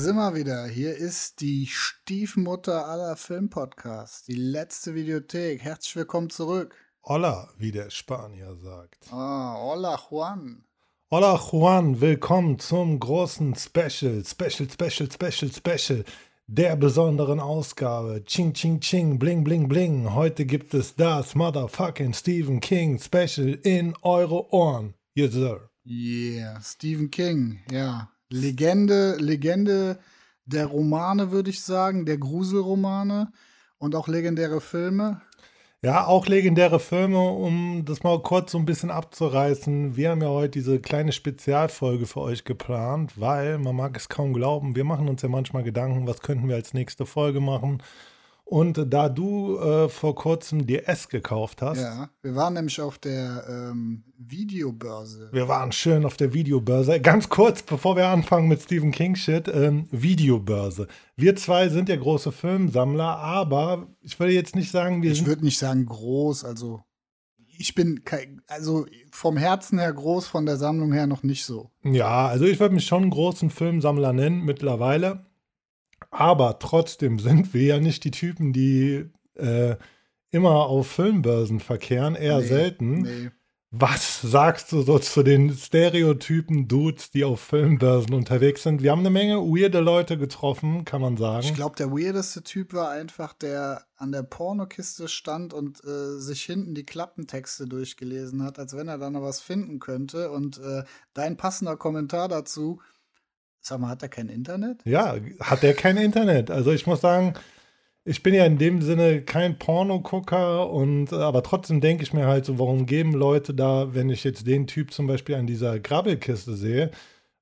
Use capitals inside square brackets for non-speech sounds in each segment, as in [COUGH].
Hier sind wir wieder. Hier ist die Stiefmutter aller Filmpodcasts, die letzte Videothek. Herzlich willkommen zurück. Hola, wie der Spanier sagt. Ah, hola Juan. Hola Juan, willkommen zum großen Special, Special, Special, Special, Special der besonderen Ausgabe. Ching, ching, ching, bling, bling, bling. Heute gibt es das Motherfucking Stephen King Special in eure Ohren. Yes, sir. Yeah, Stephen King, ja. Legende, Legende der Romane, würde ich sagen, der Gruselromane und auch legendäre Filme. Ja, auch legendäre Filme, um das mal kurz so ein bisschen abzureißen. Wir haben ja heute diese kleine Spezialfolge für euch geplant, weil man mag es kaum glauben, wir machen uns ja manchmal Gedanken, was könnten wir als nächste Folge machen. Und da du äh, vor kurzem dir S gekauft hast. Ja, wir waren nämlich auf der ähm, Videobörse. Wir waren schön auf der Videobörse. Ganz kurz, bevor wir anfangen mit Stephen King Shit, ähm, Videobörse. Wir zwei sind ja große Filmsammler, aber ich würde jetzt nicht sagen, wir Ich würde nicht sagen groß, also ich bin kein, also vom Herzen her groß, von der Sammlung her noch nicht so. Ja, also ich würde mich schon einen großen Filmsammler nennen mittlerweile. Aber trotzdem sind wir ja nicht die Typen, die äh, immer auf Filmbörsen verkehren, eher Nee, selten. Nee. Was sagst du so zu den Stereotypen Dudes, die auf Filmbörsen unterwegs sind? Wir haben eine Menge weirde Leute getroffen, kann man sagen. Ich glaube, der weirdeste Typ war einfach, der an der Pornokiste stand und äh, sich hinten die Klappentexte durchgelesen hat, als wenn er da noch was finden könnte. Und äh, dein passender Kommentar dazu, sag mal, hat er kein Internet? Ja, hat der kein Internet. Also ich muss sagen, ich bin ja in dem Sinne kein Pornogucker und aber trotzdem denke ich mir halt so, warum geben Leute da, wenn ich jetzt den Typ zum Beispiel an dieser Grabbelkiste sehe,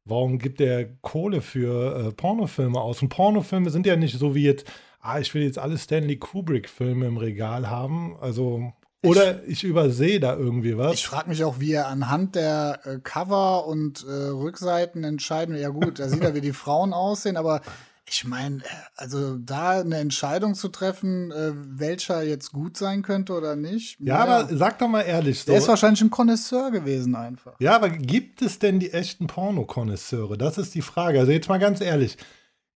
warum gibt der Kohle für äh, Pornofilme aus? Und Pornofilme sind ja nicht so wie jetzt, ah, ich will jetzt alle Stanley Kubrick-Filme im Regal haben. Also, oder ich, übersehe da irgendwie was. Ich frage mich auch, wie er anhand der äh, Cover und äh, Rückseiten entscheiden. Ja gut, da sieht er, wie die Frauen aussehen, aber ich meine, also da eine Entscheidung zu treffen, äh, welcher jetzt gut sein könnte oder nicht. ja, aber sag doch mal ehrlich so. der ist wahrscheinlich ein Connoisseur gewesen einfach. Ja, aber gibt es denn die echten Pornokonnoisseure? Das ist die Frage. Also jetzt mal ganz ehrlich.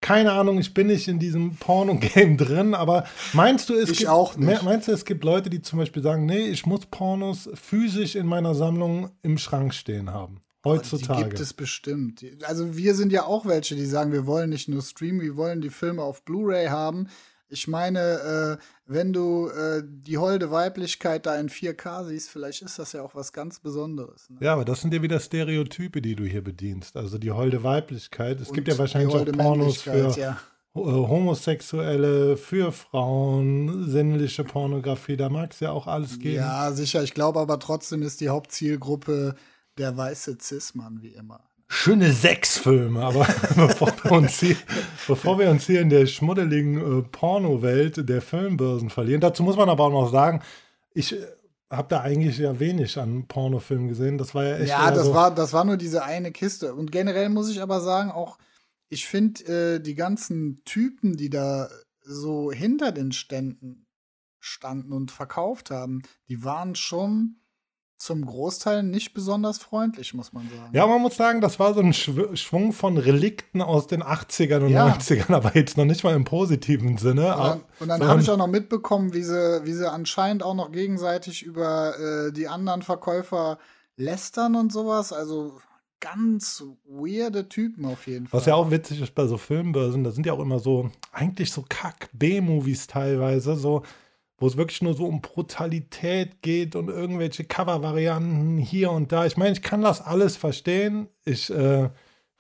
Keine Ahnung, ich bin nicht in diesem Porno-Game [LAUGHS] drin, aber meinst du, es Ich gibt auch nicht. me- Meinst du, es gibt Leute, die zum Beispiel sagen, nee, ich muss Pornos physisch in meiner Sammlung im Schrank stehen haben? Heutzutage. Die gibt es bestimmt. Also wir sind ja auch welche, die sagen, wir wollen nicht nur streamen, wir wollen die Filme auf Blu-ray haben. Ich meine, äh, wenn du äh, die holde Weiblichkeit da in 4K siehst, vielleicht ist das ja auch was ganz Besonderes. Ne? Ja, aber das sind ja wieder Stereotype, die du hier bedienst. Also die holde Weiblichkeit. Es gibt Und ja wahrscheinlich auch Pornos für ja. äh, Homosexuelle, für Frauen, sinnliche Pornografie. Da mag es ja auch alles geben. Ja, sicher. Ich glaube aber trotzdem ist die Hauptzielgruppe der weiße Cis-Mann, wie immer. Schöne Sexfilme, aber [LAUGHS] bevor, wir uns hier, bevor wir uns hier in der schmuddeligen äh, Pornowelt der Filmbörsen verlieren, dazu muss man aber auch noch sagen, ich äh, habe da eigentlich ja wenig an Pornofilmen gesehen. Das war ja echt. Ja, das so, war, das war nur diese eine Kiste. Und generell muss ich aber sagen, auch, ich finde, äh, die ganzen Typen, die da so hinter den Ständen standen und verkauft haben, die waren schon zum Großteil nicht besonders freundlich, muss man sagen. Ja, man muss sagen, das war so ein Schw Schwung von Relikten aus den 80ern und Ja. 90ern, aber jetzt noch nicht mal im positiven Sinne. Und dann, und dann habe ich auch noch mitbekommen, wie sie, wie sie anscheinend auch noch gegenseitig über äh, die anderen Verkäufer lästern und sowas. Also ganz weirde Typen auf jeden Fall. Was ja auch witzig ist bei so Filmbörsen, da sind ja auch immer so, eigentlich so Kack-B-Movies teilweise, so, wo es wirklich nur so um Brutalität geht und irgendwelche Cover-Varianten hier und da. Ich meine, ich kann das alles verstehen. Ich äh,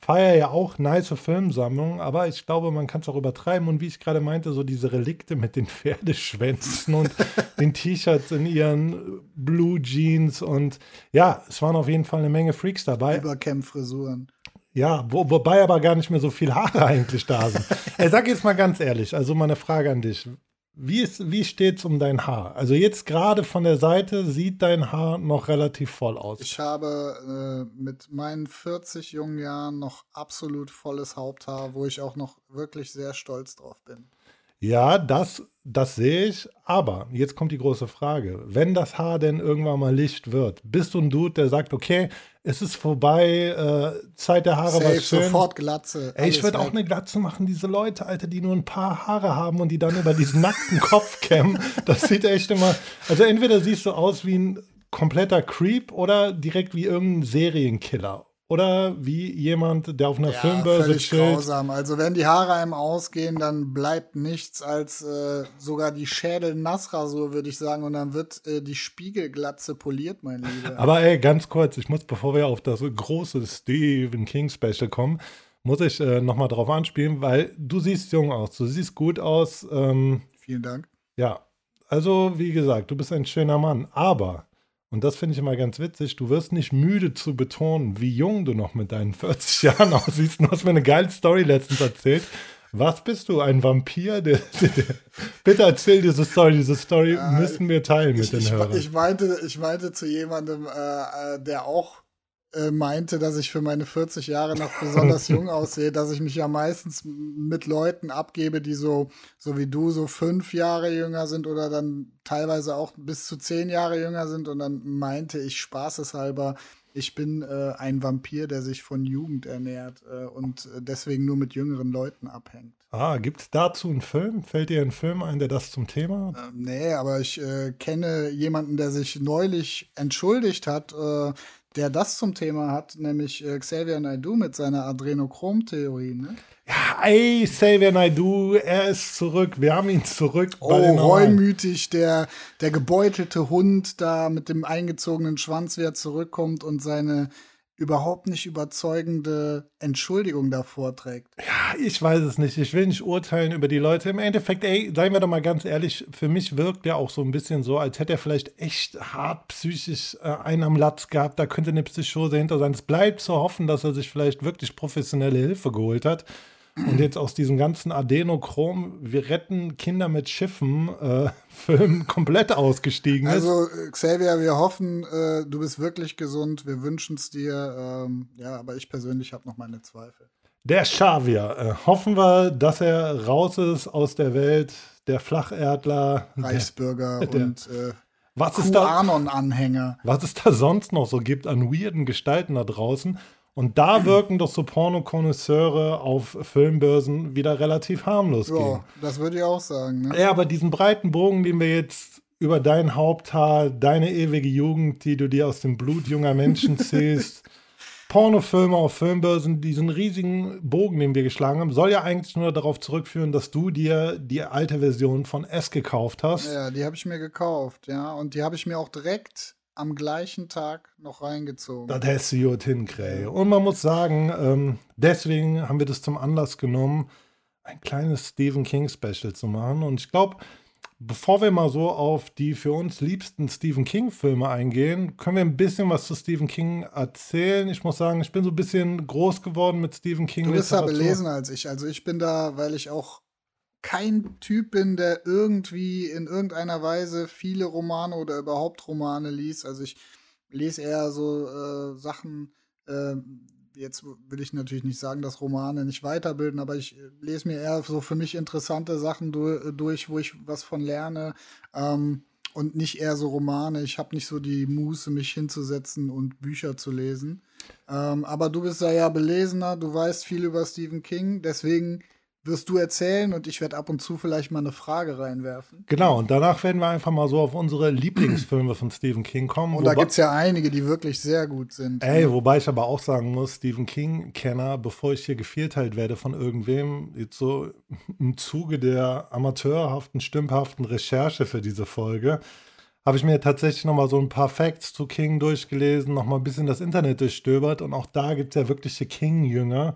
feiere ja auch nice Filmsammlungen, aber ich glaube, man kann es auch übertreiben. Und wie ich gerade meinte, so diese Relikte mit den [LAUGHS] Pferdeschwänzen und [LAUGHS] den T-Shirts in ihren Blue Jeans und ja, es waren auf jeden Fall eine Menge Freaks dabei. Überkämpffrisuren. Ja, wo, wobei aber gar nicht mehr so viel Haare [LAUGHS] eigentlich da sind. Ey, sag jetzt mal ganz ehrlich, also mal eine Frage an dich. Wie, ist, wie steht's um dein Haar? Also jetzt gerade von der Seite sieht dein Haar noch relativ voll aus. Ich habe äh, mit meinen 40 jungen Jahren noch absolut volles Haupthaar, wo ich auch noch wirklich sehr stolz drauf bin. Ja, das, das sehe ich. Aber jetzt kommt die große Frage. Wenn das Haar denn irgendwann mal Licht wird, bist du ein Dude, der sagt, okay, es ist vorbei, äh, Zeit der Haare Safe, war schön. sofort Glatze. Ey, ich würde auch eine Glatze machen, diese Leute, Alter, die nur ein paar Haare haben und die dann über diesen nackten Kopf kämmen. Das sieht echt immer. Also entweder siehst du aus wie ein kompletter Creep oder direkt wie irgendein Serienkiller. Oder wie jemand, der auf einer Ja, Filmbörse völlig chillt. grausam. Also wenn die Haare einem ausgehen, dann bleibt nichts als äh, sogar die Schädel-Nassrasur, würde ich sagen. Und dann wird äh, die Spiegelglatze poliert, mein Lieber. Aber ey, ganz kurz, ich muss, bevor wir auf das große Stephen King Special kommen, muss ich äh, nochmal drauf anspielen, weil du siehst jung aus, du siehst gut aus. Ähm, Vielen Dank. ja, also wie gesagt, du bist ein schöner Mann, aber, und das finde ich immer ganz witzig, du wirst nicht müde zu betonen, wie jung du noch mit deinen 40 [LAUGHS] Jahren aussiehst. Du hast mir eine geile Story letztens erzählt. Was bist du, ein Vampir? Der, der, der, bitte erzähl diese Story. Diese Story Ja, müssen wir teilen mit Ich, den ich, Hörern. ich, meinte, ich meinte zu jemandem, äh, äh, der auch äh, meinte, dass ich für meine 40 Jahre noch besonders jung aussehe, dass ich mich ja meistens mit Leuten abgebe, die so, so wie du, so fünf Jahre jünger sind oder dann teilweise auch bis zu zehn Jahre jünger sind. Und dann meinte ich spaßeshalber, ich bin äh, ein Vampir, der sich von Jugend ernährt äh, und äh, deswegen nur mit jüngeren Leuten abhängt. Ah, gibt es dazu einen Film? Fällt dir ein Film ein, der das zum Thema hat? Ähm, nee, aber ich äh, kenne jemanden, der sich neulich entschuldigt hat, äh, der das zum Thema hat, nämlich äh, Xavier Naidoo mit seiner Adrenochrom-Theorie. Ne? Ja, ey, Xavier Naidoo, er ist zurück. Wir haben ihn zurück Oh, reumütig, der, der gebeutelte Hund da mit dem eingezogenen Schwanz wieder zurückkommt und seine überhaupt nicht überzeugende Entschuldigung da vorträgt. Ja, ich weiß es nicht. Ich will nicht urteilen über die Leute. Im Endeffekt, ey, seien wir doch mal ganz ehrlich, für mich wirkt er auch so ein bisschen so, als hätte er vielleicht echt hart psychisch äh, einen am Latz gehabt. Da könnte eine Psychose hinter sein. Es bleibt zu hoffen, dass er sich vielleicht wirklich professionelle Hilfe geholt hat. Und jetzt aus diesem ganzen Adenochrom, wir retten Kinder mit Schiffen, äh, [LAUGHS] Film komplett ausgestiegen ist. Also, äh, Xavier, wir hoffen, äh, du bist wirklich gesund. Wir wünschen es dir. Ähm, ja, aber ich persönlich habe noch meine Zweifel. Der Xavier. Äh, hoffen wir, dass er raus ist aus der Welt der Flacherdler. Der, Reichsbürger der- und äh, was, es da, QAnon-Anhänger. was es da sonst noch so gibt an weirden Gestalten da draußen. Und da wirken doch so Pornokonnoisseure auf Filmbörsen wieder relativ harmlos gegen. Ja, das würde ich auch sagen. Ne? Ja, aber diesen breiten Bogen, den wir jetzt über dein Haupthaar, deine ewige Jugend, die du dir aus dem Blut junger Menschen [LAUGHS] ziehst, Pornofilme auf Filmbörsen, diesen riesigen Bogen, den wir geschlagen haben, soll ja eigentlich nur darauf zurückführen, dass du dir die alte Version von S gekauft hast. Ja, die habe ich mir gekauft, ja. Und die habe ich mir auch direkt am gleichen Tag noch reingezogen. Das hast du gut hinkriegen. Und man muss sagen, ähm, deswegen haben wir das zum Anlass genommen, ein kleines Stephen King Special zu machen. Und ich glaube, bevor wir mal so auf die für uns liebsten Stephen King Filme eingehen, können wir ein bisschen was zu Stephen King erzählen. Ich muss sagen, ich bin so ein bisschen groß geworden mit Stephen King. du bist Literatur. belesener als ich. Also ich bin da, weil ich auch kein Typ bin, der irgendwie in irgendeiner Weise viele Romane oder überhaupt Romane liest. Also ich lese eher so äh, Sachen, äh, jetzt will ich natürlich nicht sagen, dass Romane nicht weiterbilden, aber ich lese mir eher so für mich interessante Sachen du durch, wo ich was von lerne. Ähm, und nicht eher so Romane. Ich habe nicht so die Muße, mich hinzusetzen und Bücher zu lesen. Ähm, aber du bist da ja belesener, du weißt viel über Stephen King, deswegen wirst du erzählen und ich werde ab und zu vielleicht mal eine Frage reinwerfen. Genau, und danach werden wir einfach mal so auf unsere Lieblingsfilme von Stephen King kommen. Und da wobei- gibt es ja einige, die wirklich sehr gut sind. Ey, wobei ich aber auch sagen muss, Stephen King-Kenner, bevor ich hier gevierteilt werde von irgendwem, jetzt so im Zuge der amateurhaften, stümperhaften Recherche für diese Folge, habe ich mir tatsächlich nochmal so ein paar Facts zu King durchgelesen, nochmal ein bisschen das Internet durchstöbert und auch da gibt es ja wirkliche King-Jünger.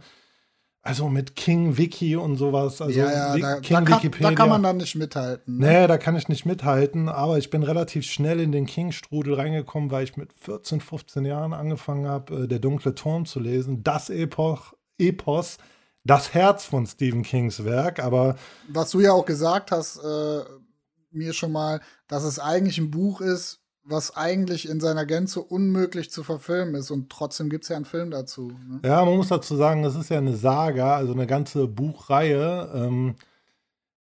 Also mit King Wiki und sowas. Also ja, ja, da, King da, kann, Wikipedia. da kann man dann nicht mithalten. Ne? Nee, da kann ich nicht mithalten, aber ich bin relativ schnell in den King-Strudel reingekommen, weil ich mit 14, 15 Jahren angefangen habe, äh, Der dunkle Turm zu lesen. Das Epoch, Epos, das Herz von Stephen Kings Werk, aber Was du ja auch gesagt hast, äh, mir schon mal, dass es eigentlich ein Buch ist, was eigentlich in seiner Gänze unmöglich zu verfilmen ist. Und trotzdem gibt es ja einen Film dazu. Ne? ja, man muss dazu sagen, das ist ja eine Saga, also eine ganze Buchreihe. Ähm,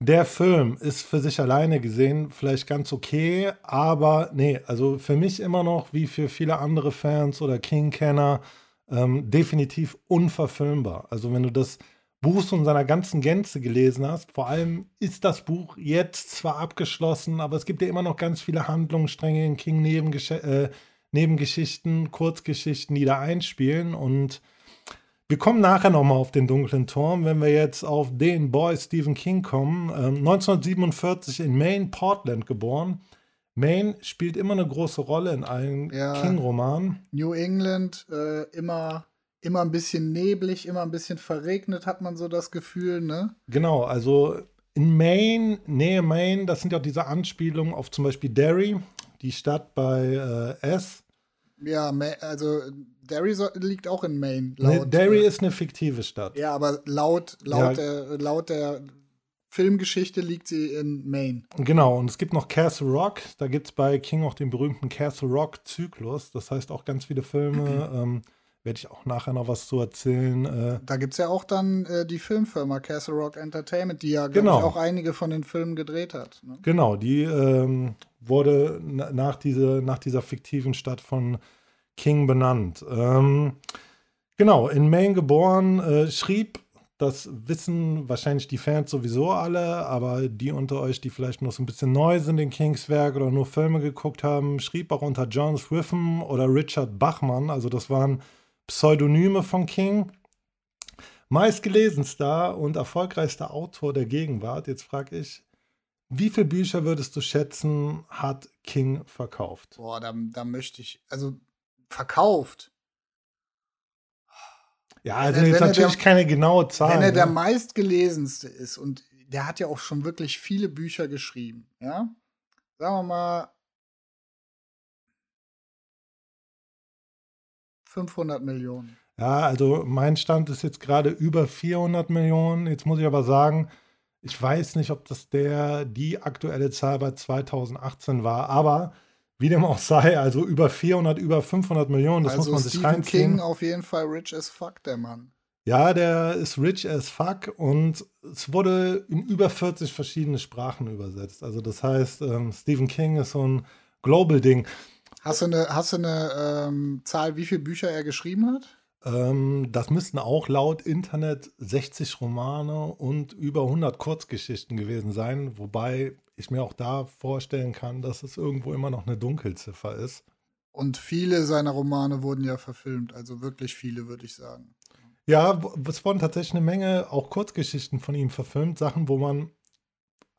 Der Film ist für sich alleine gesehen vielleicht ganz okay, aber nee, also für mich immer noch, wie für viele andere Fans oder King-Kenner, ähm, definitiv unverfilmbar. Also wenn du das Buch so in seiner ganzen Gänze gelesen hast, vor allem ist das Buch jetzt zwar abgeschlossen, aber es gibt ja immer noch ganz viele Handlungsstränge in King Nebengesch äh, Nebengeschichten, Kurzgeschichten, die da einspielen und wir kommen nachher nochmal auf den dunklen Turm, wenn wir jetzt auf den Boy Stephen King kommen. Ähm, 1947 in Maine, Portland geboren. Maine spielt immer eine große Rolle in allen Ja. King-Romanen. New England, äh, immer, immer ein bisschen neblig, immer ein bisschen verregnet, hat man so das Gefühl, ne? Genau, also in Maine, Nähe Maine, das sind ja auch diese Anspielungen auf zum Beispiel Derry, die Stadt bei äh, S. Ja, also Derry so, liegt auch in Maine. Nee, Laut, Derry äh, ist eine fiktive Stadt. Ja, aber laut, laut, Ja. der, laut der Filmgeschichte liegt sie in Maine. Genau, und es gibt noch Castle Rock. Da gibt es bei King auch den berühmten Castle Rock-Zyklus. Das heißt auch ganz viele Filme. [CLEARS THROAT] ähm, Werde ich auch nachher noch was zu erzählen. Äh, Da gibt es ja auch dann äh, die Filmfirma Castle Rock Entertainment, die ja, Genau. ich, auch einige von den Filmen gedreht hat. Ne? Genau, die ähm, wurde na- nach, diese, nach dieser fiktiven Stadt von King benannt. Ähm, genau, in Maine geboren, äh, schrieb, das wissen wahrscheinlich die Fans sowieso alle, aber die unter euch, die vielleicht noch so ein bisschen neu sind in Kings Werk oder nur Filme geguckt haben, schrieb auch unter John Swiffen oder Richard Bachmann, also das waren Pseudonyme von King. Meistgelesenster und erfolgreichster Autor der Gegenwart. Jetzt frage ich, wie viele Bücher würdest du schätzen, hat King verkauft? Boah, da, da möchte ich, also verkauft. Ja, also jetzt natürlich der- keine genaue Zahl. Wenn er der ne? meistgelesenste ist und der hat ja auch schon wirklich viele Bücher geschrieben, ja? Sagen wir mal 500 Millionen. Ja, also mein Stand ist jetzt gerade über 400 Millionen. Jetzt muss ich aber sagen, ich weiß nicht, ob das der die aktuelle Zahl bei 2018 war, aber wie dem auch sei, also über 400, über 500 Millionen, das also muss man sich Stephen reinziehen. King auf jeden Fall rich as fuck, der Mann. Ja, der ist rich as fuck und es wurde in über 40 verschiedene Sprachen übersetzt. Also das heißt, ähm, Stephen King ist so ein Global-Ding. Hast du eine, hast du eine ähm, Zahl, wie viele Bücher er geschrieben hat? Ähm, das müssten auch laut Internet 60 Romane und über 100 Kurzgeschichten gewesen sein, wobei ich mir auch da vorstellen kann, dass es irgendwo immer noch eine Dunkelziffer ist. Und viele seiner Romane wurden ja verfilmt, also wirklich viele, würde ich sagen. Ja, es wurden tatsächlich eine Menge auch Kurzgeschichten von ihm verfilmt, Sachen, wo man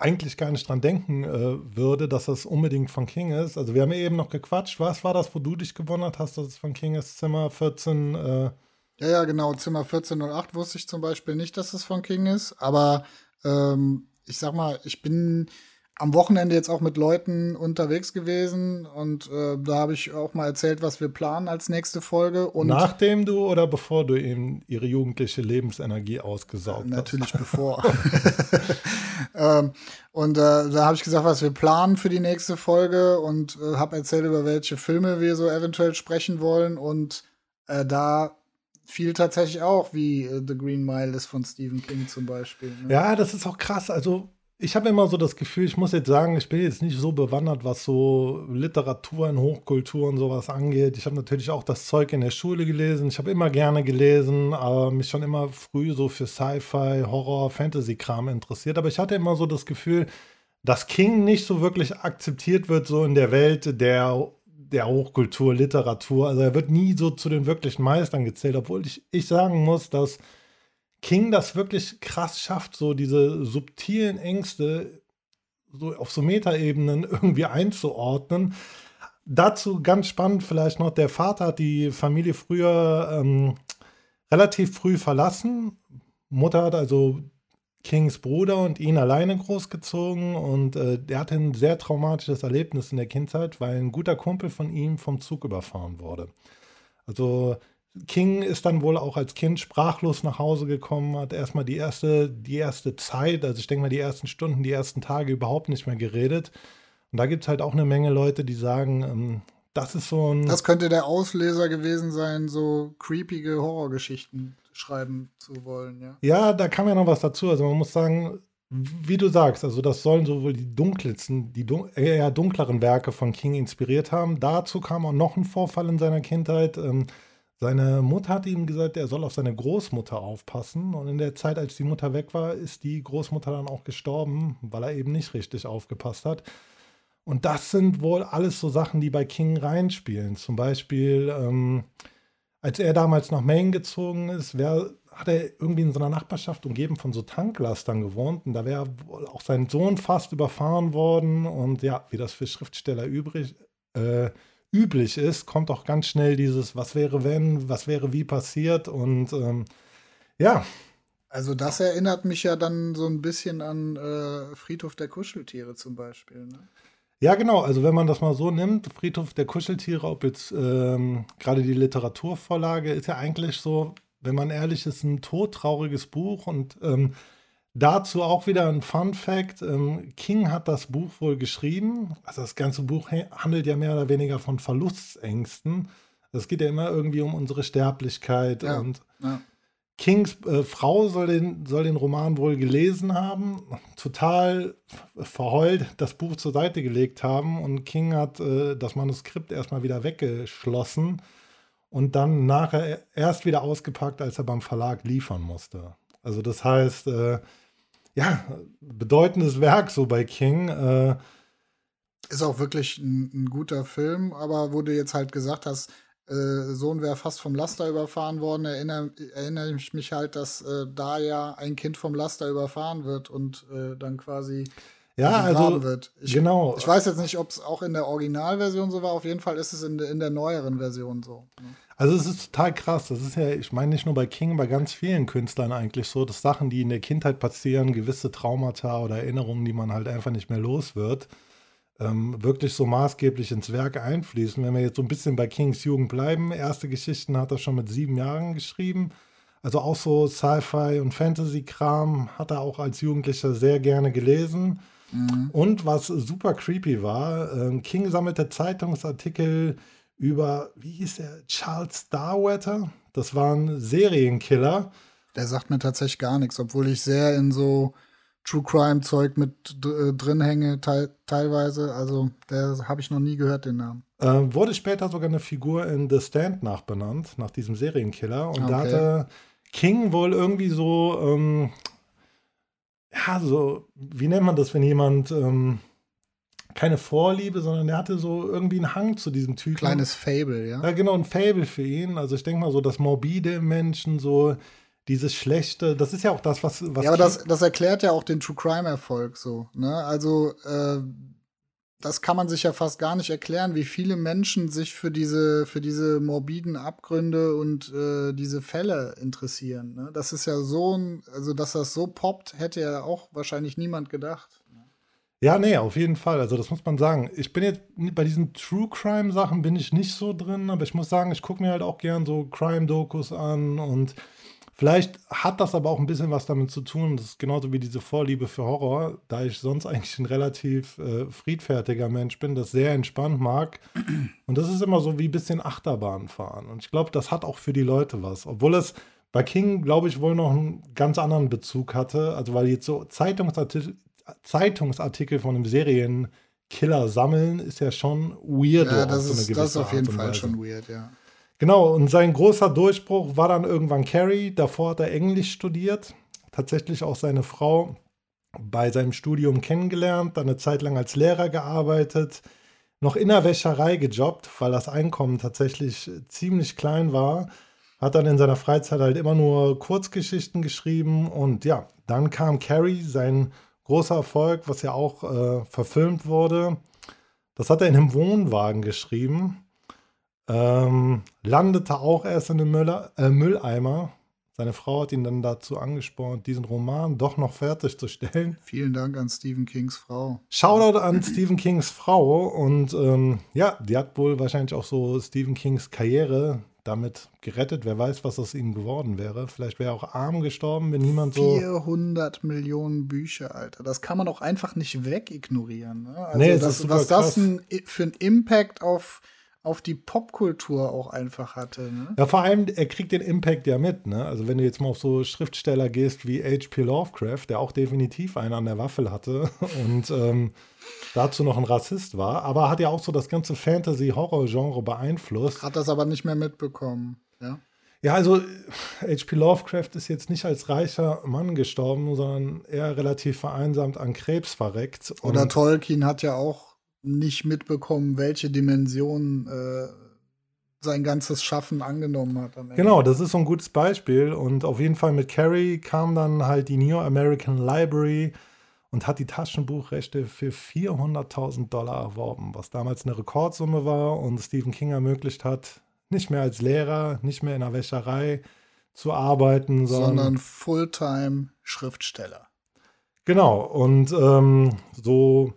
eigentlich gar nicht dran denken äh, würde, dass das unbedingt von King ist. Also wir haben eben noch gequatscht. Was war das, wo du dich gewundert hast, dass es von King ist? Zimmer 14. Äh, Ja, ja, genau. Zimmer 1408 wusste ich zum Beispiel nicht, dass es von King ist. Aber ähm, ich sag mal, ich bin am Wochenende jetzt auch mit Leuten unterwegs gewesen und äh, da habe ich auch mal erzählt, was wir planen als nächste Folge. Und nachdem du oder bevor du ihm ihre jugendliche Lebensenergie ausgesaugt hast? Natürlich [LAUGHS] bevor. [LAUGHS] ähm, und äh, da habe ich gesagt, was wir planen für die nächste Folge und äh, habe erzählt, über welche Filme wir so eventuell sprechen wollen. Und äh, da fiel tatsächlich auch, wie äh, The Green Mile ist von Stephen King zum Beispiel. Ne? Ja, das ist auch krass. Also, ich habe immer so das Gefühl, ich muss jetzt sagen, ich bin jetzt nicht so bewandert, was so Literatur in Hochkultur und sowas angeht. Ich habe natürlich auch das Zeug in der Schule gelesen. Ich habe immer gerne gelesen, aber mich schon immer früh so für Sci-Fi, Horror, Fantasy-Kram interessiert. Aber ich hatte immer so das Gefühl, dass King nicht so wirklich akzeptiert wird, so in der Welt der, der Hochkultur, Literatur. Also er wird nie so zu den wirklichen Meistern gezählt, obwohl ich, ich sagen muss, dass King das wirklich krass schafft, so diese subtilen Ängste so auf so Metaebenen [LAUGHS] irgendwie einzuordnen. Dazu ganz spannend vielleicht noch, der Vater hat die Familie früher ähm, relativ früh verlassen. Mutter hat also Kings Bruder und ihn alleine großgezogen und äh, der hatte ein sehr traumatisches Erlebnis in der Kindheit, weil ein guter Kumpel von ihm vom Zug überfahren wurde. Also King ist dann wohl auch als Kind sprachlos nach Hause gekommen, hat erstmal die erste, die erste Zeit, also ich denke mal die ersten Stunden, die ersten Tage überhaupt nicht mehr geredet. Und da gibt es halt auch eine Menge Leute, die sagen, ähm, das ist so ein. Das könnte der Auslöser gewesen sein, so creepige Horrorgeschichten schreiben zu wollen, ja. Ja, da kam ja noch was dazu. Also man muss sagen, wie du sagst, also das sollen sowohl die dunkelsten, die dun eher dunkleren Werke von King inspiriert haben. Dazu kam auch noch ein Vorfall in seiner Kindheit. Ähm, seine Mutter hat ihm gesagt, er soll auf seine Großmutter aufpassen. Und in der Zeit, als die Mutter weg war, ist die Großmutter dann auch gestorben, weil er eben nicht richtig aufgepasst hat. Und das sind wohl alles so Sachen, die bei King reinspielen. Zum Beispiel, ähm, als er damals nach Maine gezogen ist, wär, hat er irgendwie in so einer Nachbarschaft umgeben von so Tanklastern gewohnt. Und da wäre wohl auch sein Sohn fast überfahren worden. Und ja, wie das für Schriftsteller übrig, äh, üblich ist, kommt auch ganz schnell dieses, was wäre wenn, was wäre wie passiert. Und ähm, ja. Also das erinnert mich ja dann so ein bisschen an äh, Friedhof der Kuscheltiere zum Beispiel. Ne? Ja, genau. Also wenn man das mal so nimmt, Friedhof der Kuscheltiere, ob jetzt ähm, gerade die Literaturvorlage, ist ja eigentlich so, wenn man ehrlich ist, ein todtrauriges Buch und ähm, dazu auch wieder ein Fun Fact. Ähm, King hat das Buch wohl geschrieben. Also das ganze Buch handelt ja mehr oder weniger von Verlustängsten. Es geht ja immer irgendwie um unsere Sterblichkeit ja, und ja. Kings äh, Frau soll den, soll den Roman wohl gelesen haben, total verheult das Buch zur Seite gelegt haben und King hat äh, das Manuskript erstmal wieder weggeschlossen und dann nachher erst wieder ausgepackt, als er beim Verlag liefern musste. Also das heißt, äh, ja, bedeutendes Werk so bei King. Äh, ist auch wirklich ein, ein, guter Film, aber wo du jetzt halt gesagt hast, äh, Sohn wäre fast vom Laster überfahren worden, erinnere, erinnere ich mich halt, dass äh, da ja ein Kind vom Laster überfahren wird und äh, dann quasi ja, also wird. Ich, genau. Ich weiß jetzt nicht, ob es auch in der Originalversion so war. Auf jeden Fall ist es in, in der neueren Version so. Also es ist total krass. Das ist ja, ich meine nicht nur bei King, bei ganz vielen Künstlern eigentlich so, dass Sachen, die in der Kindheit passieren, gewisse Traumata oder Erinnerungen, die man halt einfach nicht mehr los wird, ähm, wirklich so maßgeblich ins Werk einfließen. Wenn wir jetzt so ein bisschen bei Kings Jugend bleiben, erste Geschichten hat er schon mit sieben Jahren geschrieben. Also auch so Sci-Fi und Fantasy-Kram hat er auch als Jugendlicher sehr gerne gelesen. Mhm. Und was super creepy war, äh, King sammelte Zeitungsartikel über, wie hieß der, Charles Starwetter? Das war ein Serienkiller. Der sagt mir tatsächlich gar nichts, obwohl ich sehr in so True Crime Zeug mit äh, drin hänge, te teilweise. Also, der habe ich noch nie gehört, den Namen. Äh, wurde später sogar eine Figur in The Stand nachbenannt, nach diesem Serienkiller. Und okay. da hatte King wohl irgendwie so, ähm, ja, so, wie nennt man das, wenn jemand ähm, keine Vorliebe, sondern er hatte so irgendwie einen Hang zu diesem Typen. Kleines Fable, ja. Ja, genau, ein Fable für ihn. Also ich denke mal so, das morbide im Menschen, so dieses Schlechte, das ist ja auch das, was. was ja, aber das, das erklärt ja auch den True Crime-Erfolg so. Ne? Also, äh, das kann man sich ja fast gar nicht erklären, wie viele Menschen sich für diese, für diese morbiden Abgründe und äh, diese Fälle interessieren. Ne? Das ist ja so ein, also dass das so poppt, hätte ja auch wahrscheinlich niemand gedacht. Ja, nee, auf jeden Fall. Also das muss man sagen. Ich bin jetzt bei diesen True Crime Sachen bin ich nicht so drin, aber ich muss sagen, ich gucke mir halt auch gern so Crime Dokus an und Vielleicht hat das aber auch ein bisschen was damit zu tun. Das ist genauso wie diese Vorliebe für Horror, da ich sonst eigentlich ein relativ äh, friedfertiger Mensch bin, das sehr entspannt mag. Und das ist immer so wie ein bisschen Achterbahn fahren. Und ich glaube, das hat auch für die Leute was. Obwohl es bei King, glaube ich, wohl noch einen ganz anderen Bezug hatte. Also, weil jetzt so Zeitungsartikel, Zeitungsartikel von einem Serienkiller sammeln, ist ja schon weird. Ja, das, ist, das ist auf jeden Fall schon weird, ja. Genau, und sein großer Durchbruch war dann irgendwann Carrie. Davor hat er Englisch studiert, tatsächlich auch seine Frau bei seinem Studium kennengelernt, dann eine Zeit lang als Lehrer gearbeitet, noch in der Wäscherei gejobbt, weil das Einkommen tatsächlich ziemlich klein war. Hat dann in seiner Freizeit halt immer nur Kurzgeschichten geschrieben und ja, dann kam Carrie, sein großer Erfolg, was ja auch äh, verfilmt wurde. Das hat er in einem Wohnwagen geschrieben ähm, landete auch erst in einem Müller, äh, Mülleimer. Seine Frau hat ihn dann dazu angespornt, diesen Roman doch noch fertigzustellen. [LAUGHS] Vielen Dank an Stephen Kings Frau. Shoutout an Stephen Kings Frau. Und ähm, ja, die hat wohl wahrscheinlich auch so Stephen Kings Karriere damit gerettet. Wer weiß, was aus ihm geworden wäre. Vielleicht wäre er auch arm gestorben, wenn niemand so. 400 Millionen Bücher, Alter. Das kann man auch einfach nicht wegignorieren. Ne? Also nee, das, was das ein, für einen Impact auf auf die Popkultur auch einfach hatte. Ne? Ja, vor allem, er kriegt den Impact ja mit. Ne? Also wenn du jetzt mal auf so Schriftsteller gehst wie H.P. Lovecraft, der auch definitiv einen an der Waffel hatte [LAUGHS] und ähm, dazu noch ein Rassist war, aber hat ja auch so das ganze Fantasy-Horror-Genre beeinflusst. Hat das aber nicht mehr mitbekommen, ja? Ja, also H.P. Lovecraft ist jetzt nicht als reicher Mann gestorben, sondern eher relativ vereinsamt an Krebs verreckt. Oder Tolkien hat ja auch nicht mitbekommen, welche Dimension äh, sein ganzes Schaffen angenommen hat. Genau, das ist so ein gutes Beispiel. Und auf jeden Fall mit Carrie kam dann halt die New American Library und hat die Taschenbuchrechte für 400.000 Dollar erworben, was damals eine Rekordsumme war und Stephen King ermöglicht hat, nicht mehr als Lehrer, nicht mehr in der Wäscherei zu arbeiten, sondern, sondern Fulltime-Schriftsteller. Genau, und ähm, so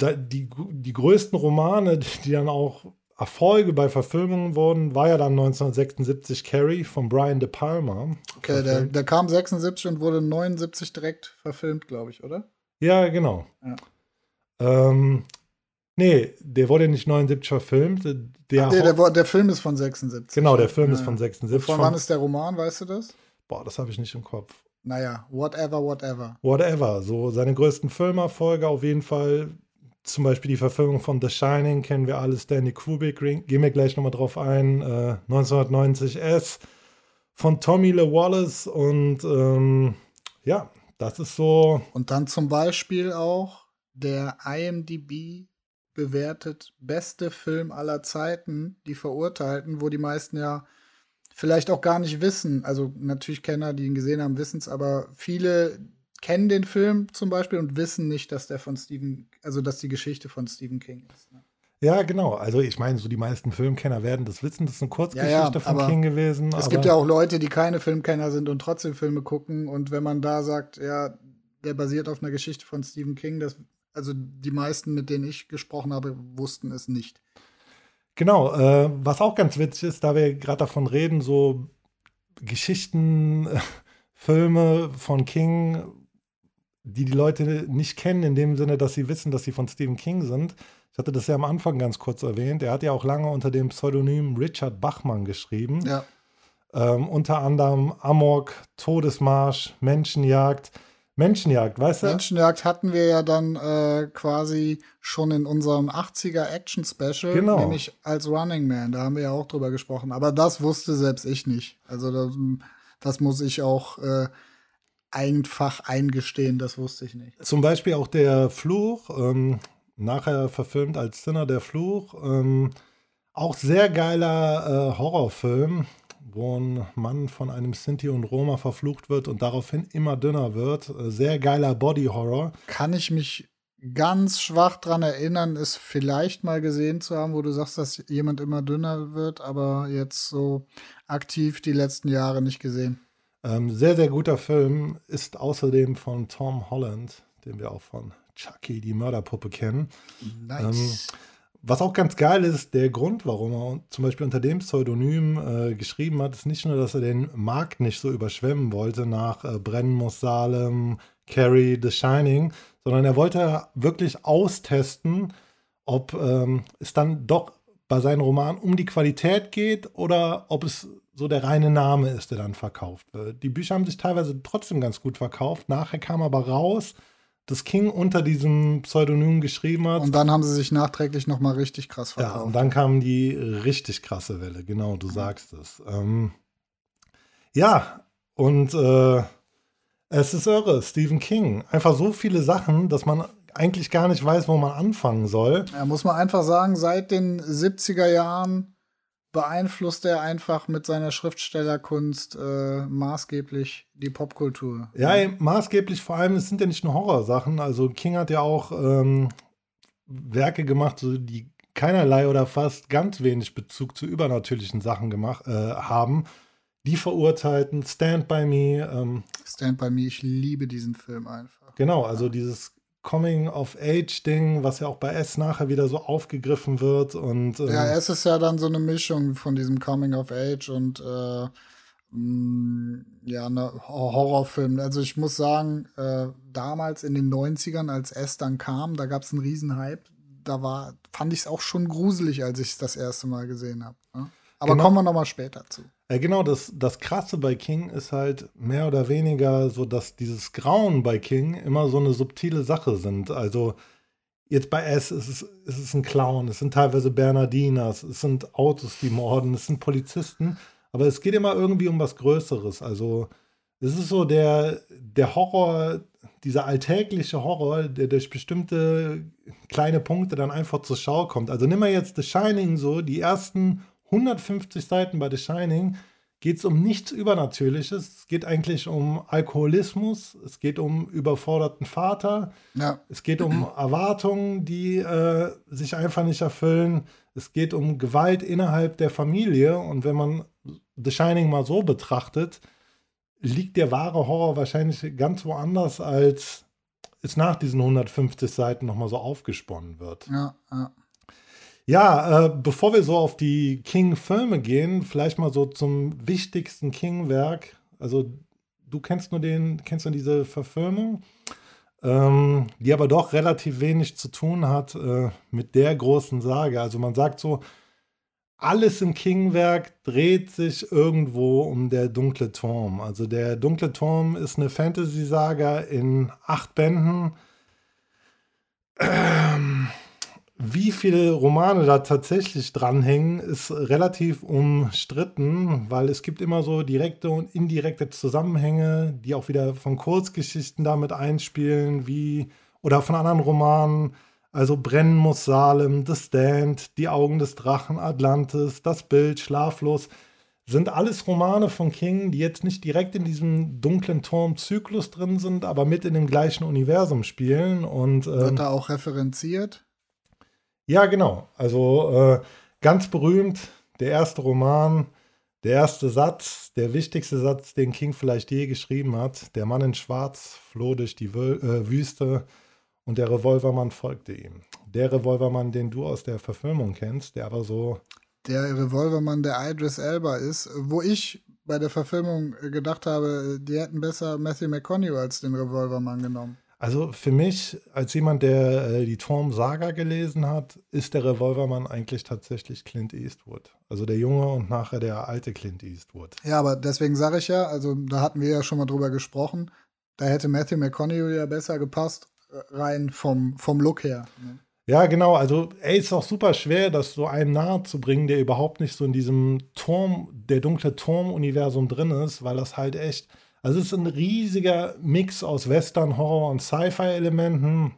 die, die größten Romane, die dann auch Erfolge bei Verfilmungen wurden, war ja dann 1976 Carrie von Brian De Palma. Okay, der, der, kam 76 und wurde 79 direkt verfilmt, glaube ich, oder? Ja, genau. Ja. Ähm, nee, der wurde nicht 79 verfilmt. Der, Ach, nee, der, der, Film ist von 76. Genau, der Film ja. ist von 76. Von wann ist der Roman, weißt du das? Boah, das habe ich nicht im Kopf. Naja, whatever, whatever. Whatever. So seine größten Filmerfolge auf jeden Fall zum Beispiel die Verfilmung von The Shining kennen wir alle, Stanley Kubrick, gehen wir gleich nochmal drauf ein, äh, 1990 S von Tommy Lee Wallace und ähm, ja, das ist so. Und dann zum Beispiel auch der IMDb bewertet beste Film aller Zeiten, die Verurteilten, wo die meisten ja vielleicht auch gar nicht wissen, also natürlich Kenner, die ihn gesehen haben, wissen es, aber viele kennen den Film zum Beispiel und wissen nicht, dass der von Stephen, also dass die Geschichte von Stephen King ist. Ne? Ja, genau. Also ich meine, so die meisten Filmkenner werden das wissen. Das ist eine Kurzgeschichte ja, ja, von King gewesen. Es gibt ja auch Leute, die keine Filmkenner sind und trotzdem Filme gucken. Und wenn man da sagt, ja, der basiert auf einer Geschichte von Stephen King, das, also die meisten, mit denen ich gesprochen habe, wussten es nicht. Genau. Äh, was auch ganz witzig ist, da wir gerade davon reden, so Geschichten, äh, [LAUGHS] Filme von King die die Leute nicht kennen, in dem Sinne, dass sie wissen, dass sie von Stephen King sind. Ich hatte das ja am Anfang ganz kurz erwähnt. Er hat ja auch lange unter dem Pseudonym Richard Bachmann geschrieben. Ja. Ähm, unter anderem Amok, Todesmarsch, Menschenjagd. Menschenjagd, weißt du? Menschenjagd hatten wir ja dann äh, quasi schon in unserem 80er Action Special, genau. nämlich als Running Man. Da haben wir ja auch drüber gesprochen. Aber das wusste selbst ich nicht. Also das, das muss ich auch äh, einfach eingestehen, das wusste ich nicht. Zum Beispiel auch der Fluch, ähm, nachher verfilmt als Sinner der Fluch, ähm, auch sehr geiler äh, Horrorfilm, wo ein Mann von einem Sinti und Roma verflucht wird und daraufhin immer dünner wird. Äh, sehr geiler Body-Horror. Kann ich mich ganz schwach dran erinnern, es vielleicht mal gesehen zu haben, wo du sagst, dass jemand immer dünner wird, aber jetzt so aktiv die letzten Jahre nicht gesehen. Ähm, sehr, sehr guter Film ist außerdem von Tom Holland, den wir auch von Chucky, die Mörderpuppe, kennen. Nice. Ähm, was auch ganz geil ist, der Grund, warum er zum Beispiel unter dem Pseudonym äh, geschrieben hat, ist nicht nur, dass er den Markt nicht so überschwemmen wollte nach äh, Brennen muss Salem, Carrie, The Shining, sondern er wollte wirklich austesten, ob ähm, es dann doch bei seinen Romanen um die Qualität geht oder ob es so der reine Name ist, der dann verkauft wird. Die Bücher haben sich teilweise trotzdem ganz gut verkauft. Nachher kam aber raus, dass King unter diesem Pseudonym geschrieben hat. Und dann haben sie sich nachträglich nochmal richtig krass verkauft. Ja, und dann kam die richtig krasse Welle. Genau, du sagst es. Ähm, ja, und äh, es ist irre. Stephen King. Einfach so viele Sachen, dass man eigentlich gar nicht weiß, wo man anfangen soll. Ja, muss man einfach sagen, seit den 70er Jahren beeinflusst er einfach mit seiner Schriftstellerkunst äh, maßgeblich die Popkultur. Ja, ja, maßgeblich vor allem, es sind ja nicht nur Horrorsachen. Also King hat ja auch ähm, Werke gemacht, so, die keinerlei oder fast ganz wenig Bezug zu übernatürlichen Sachen gemacht äh, haben. Die verurteilten, Stand by Me. Ähm, Stand by Me, ich liebe diesen Film einfach. Genau, also dieses Coming-of-Age-Ding, was ja auch bei S nachher wieder so aufgegriffen wird. Und, ähm, ja, S ist ja dann so eine Mischung von diesem Coming-of-Age und äh, mh, mm, ja, ne Horrorfilm. Also ich muss sagen, äh, damals in den 90ern, als S dann kam, da gab es einen Riesenhype da war, fand ich es auch schon gruselig, als ich es das erste Mal gesehen habe. Ne? Aber Genau. kommen wir noch mal später zu. Ja, genau, das, das Krasse bei King ist halt mehr oder weniger so, dass dieses Grauen bei King immer so eine subtile Sache sind. Also jetzt bei S ist es, ist es ein Clown, es sind teilweise Bernardinas, es sind Autos, die morden, es sind Polizisten, aber es geht immer irgendwie um was Größeres. Also es ist so der, der Horror, dieser alltägliche Horror, der durch bestimmte kleine Punkte dann einfach zur Schau kommt. Also nimm mal jetzt The Shining so, die ersten 150 Seiten bei The Shining geht es um nichts Übernatürliches. Es geht eigentlich um Alkoholismus, es geht um überforderten Vater, Ja, es geht um Erwartungen, die äh, sich einfach nicht erfüllen. Es geht um Gewalt innerhalb der Familie. Und wenn man The Shining mal so betrachtet, liegt der wahre Horror wahrscheinlich ganz woanders, als es nach diesen 150 Seiten nochmal so aufgesponnen wird. ja, ja. Ja, äh, bevor wir so auf die King-Filme gehen, vielleicht mal so zum wichtigsten King-Werk. Also du kennst nur den, kennst nur diese Verfilmung, ähm, die aber doch relativ wenig zu tun hat äh, mit der großen Sage. Also man sagt so, alles im King-Werk dreht sich irgendwo um der dunkle Turm. Also der dunkle Turm ist eine Fantasy-Saga in acht Bänden. Ähm, wie viele Romane da tatsächlich dranhängen, ist relativ umstritten, weil es gibt immer so direkte und indirekte Zusammenhänge, die auch wieder von Kurzgeschichten damit einspielen, wie oder von anderen Romanen. Also Brennen muss Salem, The Stand, Die Augen des Drachen, Atlantis, Das Bild, Schlaflos, sind alles Romane von King, die jetzt nicht direkt in diesem dunklen Turm-Zyklus drin sind, aber mit in dem gleichen Universum spielen. Und ähm, Wird da auch referenziert? Ja, genau. Also äh, ganz berühmt, der erste Roman, der erste Satz, der wichtigste Satz, den King vielleicht je geschrieben hat. Der Mann in Schwarz floh durch die Wö äh, Wüste und der Revolvermann folgte ihm. Der Revolvermann, den du aus der Verfilmung kennst, der aber so. Der Revolvermann der Idris Elba ist, wo ich bei der Verfilmung äh, gedacht habe, die hätten besser Matthew McConaughey als den Revolvermann genommen. Also für mich, als jemand, der äh, die Torm-Saga gelesen hat, ist der Revolvermann eigentlich tatsächlich Clint Eastwood. Also der junge und nachher der alte Clint Eastwood. Ja, aber deswegen sage ich ja, also da hatten wir ja schon mal drüber gesprochen, da hätte Matthew McConaughey ja besser gepasst, äh, rein vom, vom Look her. ne? Ja, genau. Also, ey, ist auch super schwer, das so einem nahe zu bringen, der überhaupt nicht so in diesem Turm, der dunkle Turm-Universum drin ist, weil das halt echt, also es ist ein riesiger Mix aus Western, Horror und Sci-Fi-Elementen.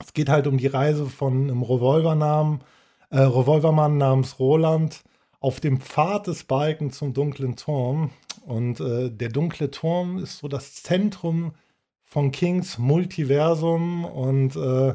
Es geht halt um die Reise von einem Revolvernamen, äh, Revolvermann namens Roland auf dem Pfad des Balken zum dunklen Turm. Und äh, der dunkle Turm ist so das Zentrum von Kings Multiversum und äh,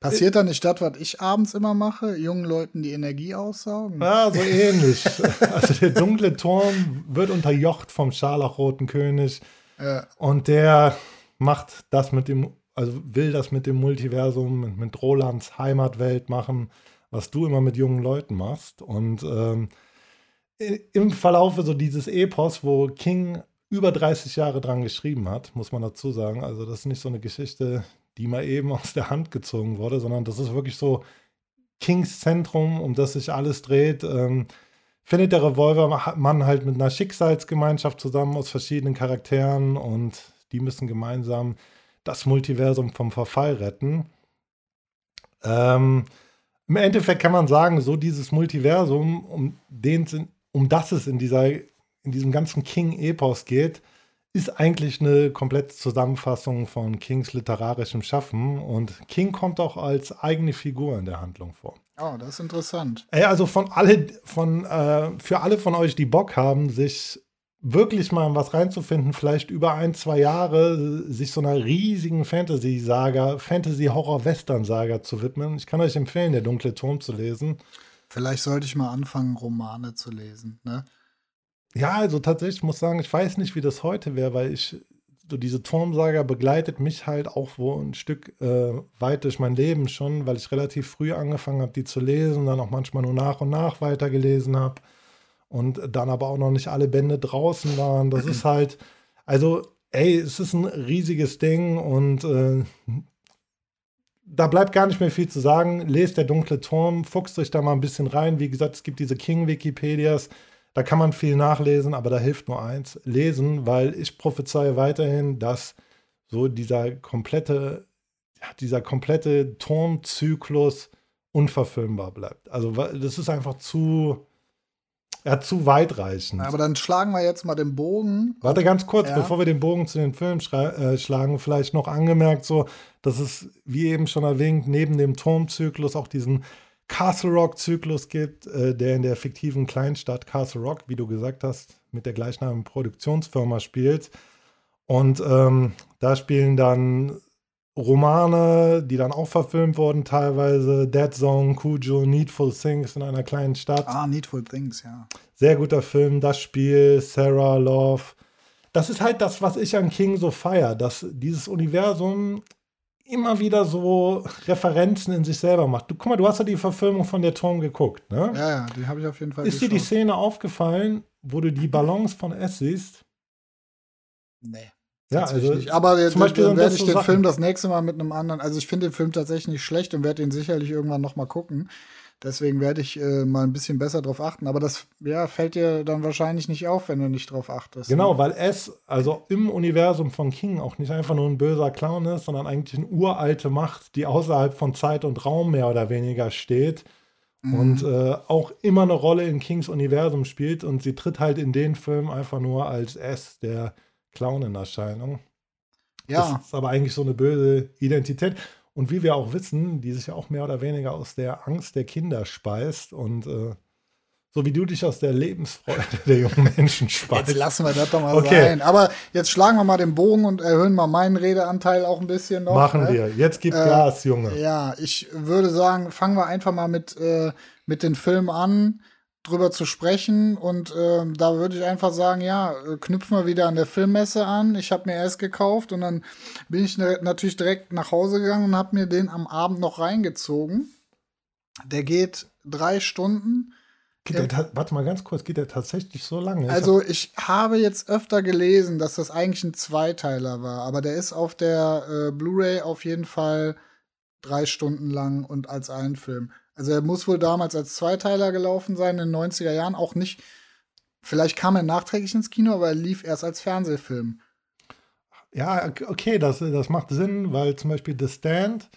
Passiert da nicht das, was ich abends immer mache, jungen Leuten die Energie aussaugen? Ja, so [LAUGHS] ähnlich. Also der dunkle Turm wird unterjocht vom scharlachroten König Äh, und der macht das mit dem, also will das mit dem Multiversum, mit, mit Rolands Heimatwelt machen, was du immer mit jungen Leuten machst. Und ähm, im Verlaufe so dieses Epos, wo King über 30 Jahre dran geschrieben hat, muss man dazu sagen. Also das ist nicht so eine Geschichte, die mal eben [LAUGHS] aus der Hand gezogen wurde, sondern das ist wirklich so Kings Zentrum, um das sich alles dreht. Ähm, findet der Revolvermann halt mit einer Schicksalsgemeinschaft zusammen aus verschiedenen Charakteren und die müssen gemeinsam das Multiversum vom Verfall retten. Ähm, Im Endeffekt kann man sagen, so dieses Multiversum, um, den, um das es in, dieser, in diesem ganzen King-Epos geht, ist eigentlich eine komplette Zusammenfassung von Kings literarischem Schaffen und King kommt auch als eigene Figur in der Handlung vor. oh, das ist interessant. Ey, also von alle, von, äh, für alle von euch, die Bock haben, sich wirklich mal in was reinzufinden, vielleicht über ein, zwei Jahre, sich so einer riesigen Fantasy-Saga, Fantasy-Horror-Western-Saga zu widmen. Ich kann euch empfehlen, Der dunkle Turm zu lesen. Vielleicht sollte ich mal anfangen, Romane zu lesen. Ne? Ja, also tatsächlich, ich muss sagen, ich weiß nicht, wie das heute wäre, weil ich, so diese Turmsaga begleitet mich halt auch wo ein Stück äh, weit durch mein Leben schon, weil ich relativ früh angefangen habe, die zu lesen, dann auch manchmal nur nach und nach weitergelesen habe und dann aber auch noch nicht alle Bände draußen waren. Das ist halt, also, ey, es ist ein riesiges Ding und äh, da bleibt gar nicht mehr viel zu sagen. Lest der dunkle Turm, fuchst euch da mal ein bisschen rein. Wie gesagt, es gibt diese King-Wikipedias, da kann man viel nachlesen, aber da hilft nur eins: lesen, weil ich prophezeie weiterhin, dass so dieser komplette, ja, dieser komplette Turmzyklus unverfilmbar bleibt. Also das ist einfach zu, ja, zu weitreichend. Aber dann schlagen wir jetzt mal den Bogen. Warte ganz kurz, ja. bevor wir den Bogen zu den Filmen äh, schlagen, vielleicht noch angemerkt, so, dass es, wie eben schon erwähnt, neben dem Turmzyklus auch diesen Castle Rock-Zyklus gibt, äh, der in der fiktiven Kleinstadt Castle Rock, wie du gesagt hast, mit der gleichnamigen Produktionsfirma spielt. Und ähm, da spielen dann Romane, die dann auch verfilmt wurden, teilweise Dead Zone, Cujo, Needful Things in einer kleinen Stadt. Ah, Needful Things, ja. Sehr guter Film, das Spiel, Sarah Love. Das ist halt das, was ich an King so feiere, dass dieses Universum immer wieder so Referenzen in sich selber macht. Du, guck mal, du hast ja die Verfilmung von der Turm geguckt, ne? Ja, ja, die habe ich auf jeden Fall Ist geschaut. dir die Szene aufgefallen, wo du die Ballons von S siehst? Nee. Ja, also nicht. Aber zum Beispiel dann werde ich den Sachen. Film das nächste Mal mit einem anderen. Also ich finde den Film tatsächlich nicht schlecht und werde ihn sicherlich irgendwann noch mal gucken. Deswegen werde ich äh, mal ein bisschen besser drauf achten. Aber das ja, fällt dir dann wahrscheinlich nicht auf, wenn du nicht drauf achtest. Genau, ne? weil es also im Universum von King auch nicht einfach nur ein böser Clown ist, sondern eigentlich eine uralte Macht, die außerhalb von Zeit und Raum mehr oder weniger steht. Mhm. Und äh, auch immer eine Rolle in Kings Universum spielt. Und sie tritt halt in den Film einfach nur als S, der Clown in Erscheinung. Ja. Das ist aber eigentlich so eine böse Identität. Und wie wir auch wissen, die sich ja auch mehr oder weniger aus der Angst der Kinder speist und äh, so wie du dich aus der Lebensfreude der jungen Menschen speist. Jetzt lassen wir das doch mal okay. sein. Aber jetzt schlagen wir mal den Bogen und erhöhen mal meinen Redeanteil auch ein bisschen noch. Machen ne? wir. Jetzt gibt äh, Gas, Junge. Ja, ich würde sagen, fangen wir einfach mal mit, äh, mit den Filmen an drüber zu sprechen. Und äh, da würde ich einfach sagen, ja, äh, knüpfen wir wieder an der Filmmesse an. Ich habe mir erst gekauft und dann bin ich natürlich direkt nach Hause gegangen und habe mir den am Abend noch reingezogen. Der geht drei Stunden. Geht der, warte mal ganz kurz, geht der tatsächlich so lange? Also ich habe jetzt öfter gelesen, dass das eigentlich ein Zweiteiler war, aber der ist auf der äh, Blu-ray auf jeden Fall drei Stunden lang und als ein Film. Also er muss wohl damals als Zweiteiler gelaufen sein, in den 90er Jahren. Auch nicht, vielleicht kam er nachträglich ins Kino, aber er lief erst als Fernsehfilm. Ja, okay, das, das macht Sinn, weil zum Beispiel The Stand,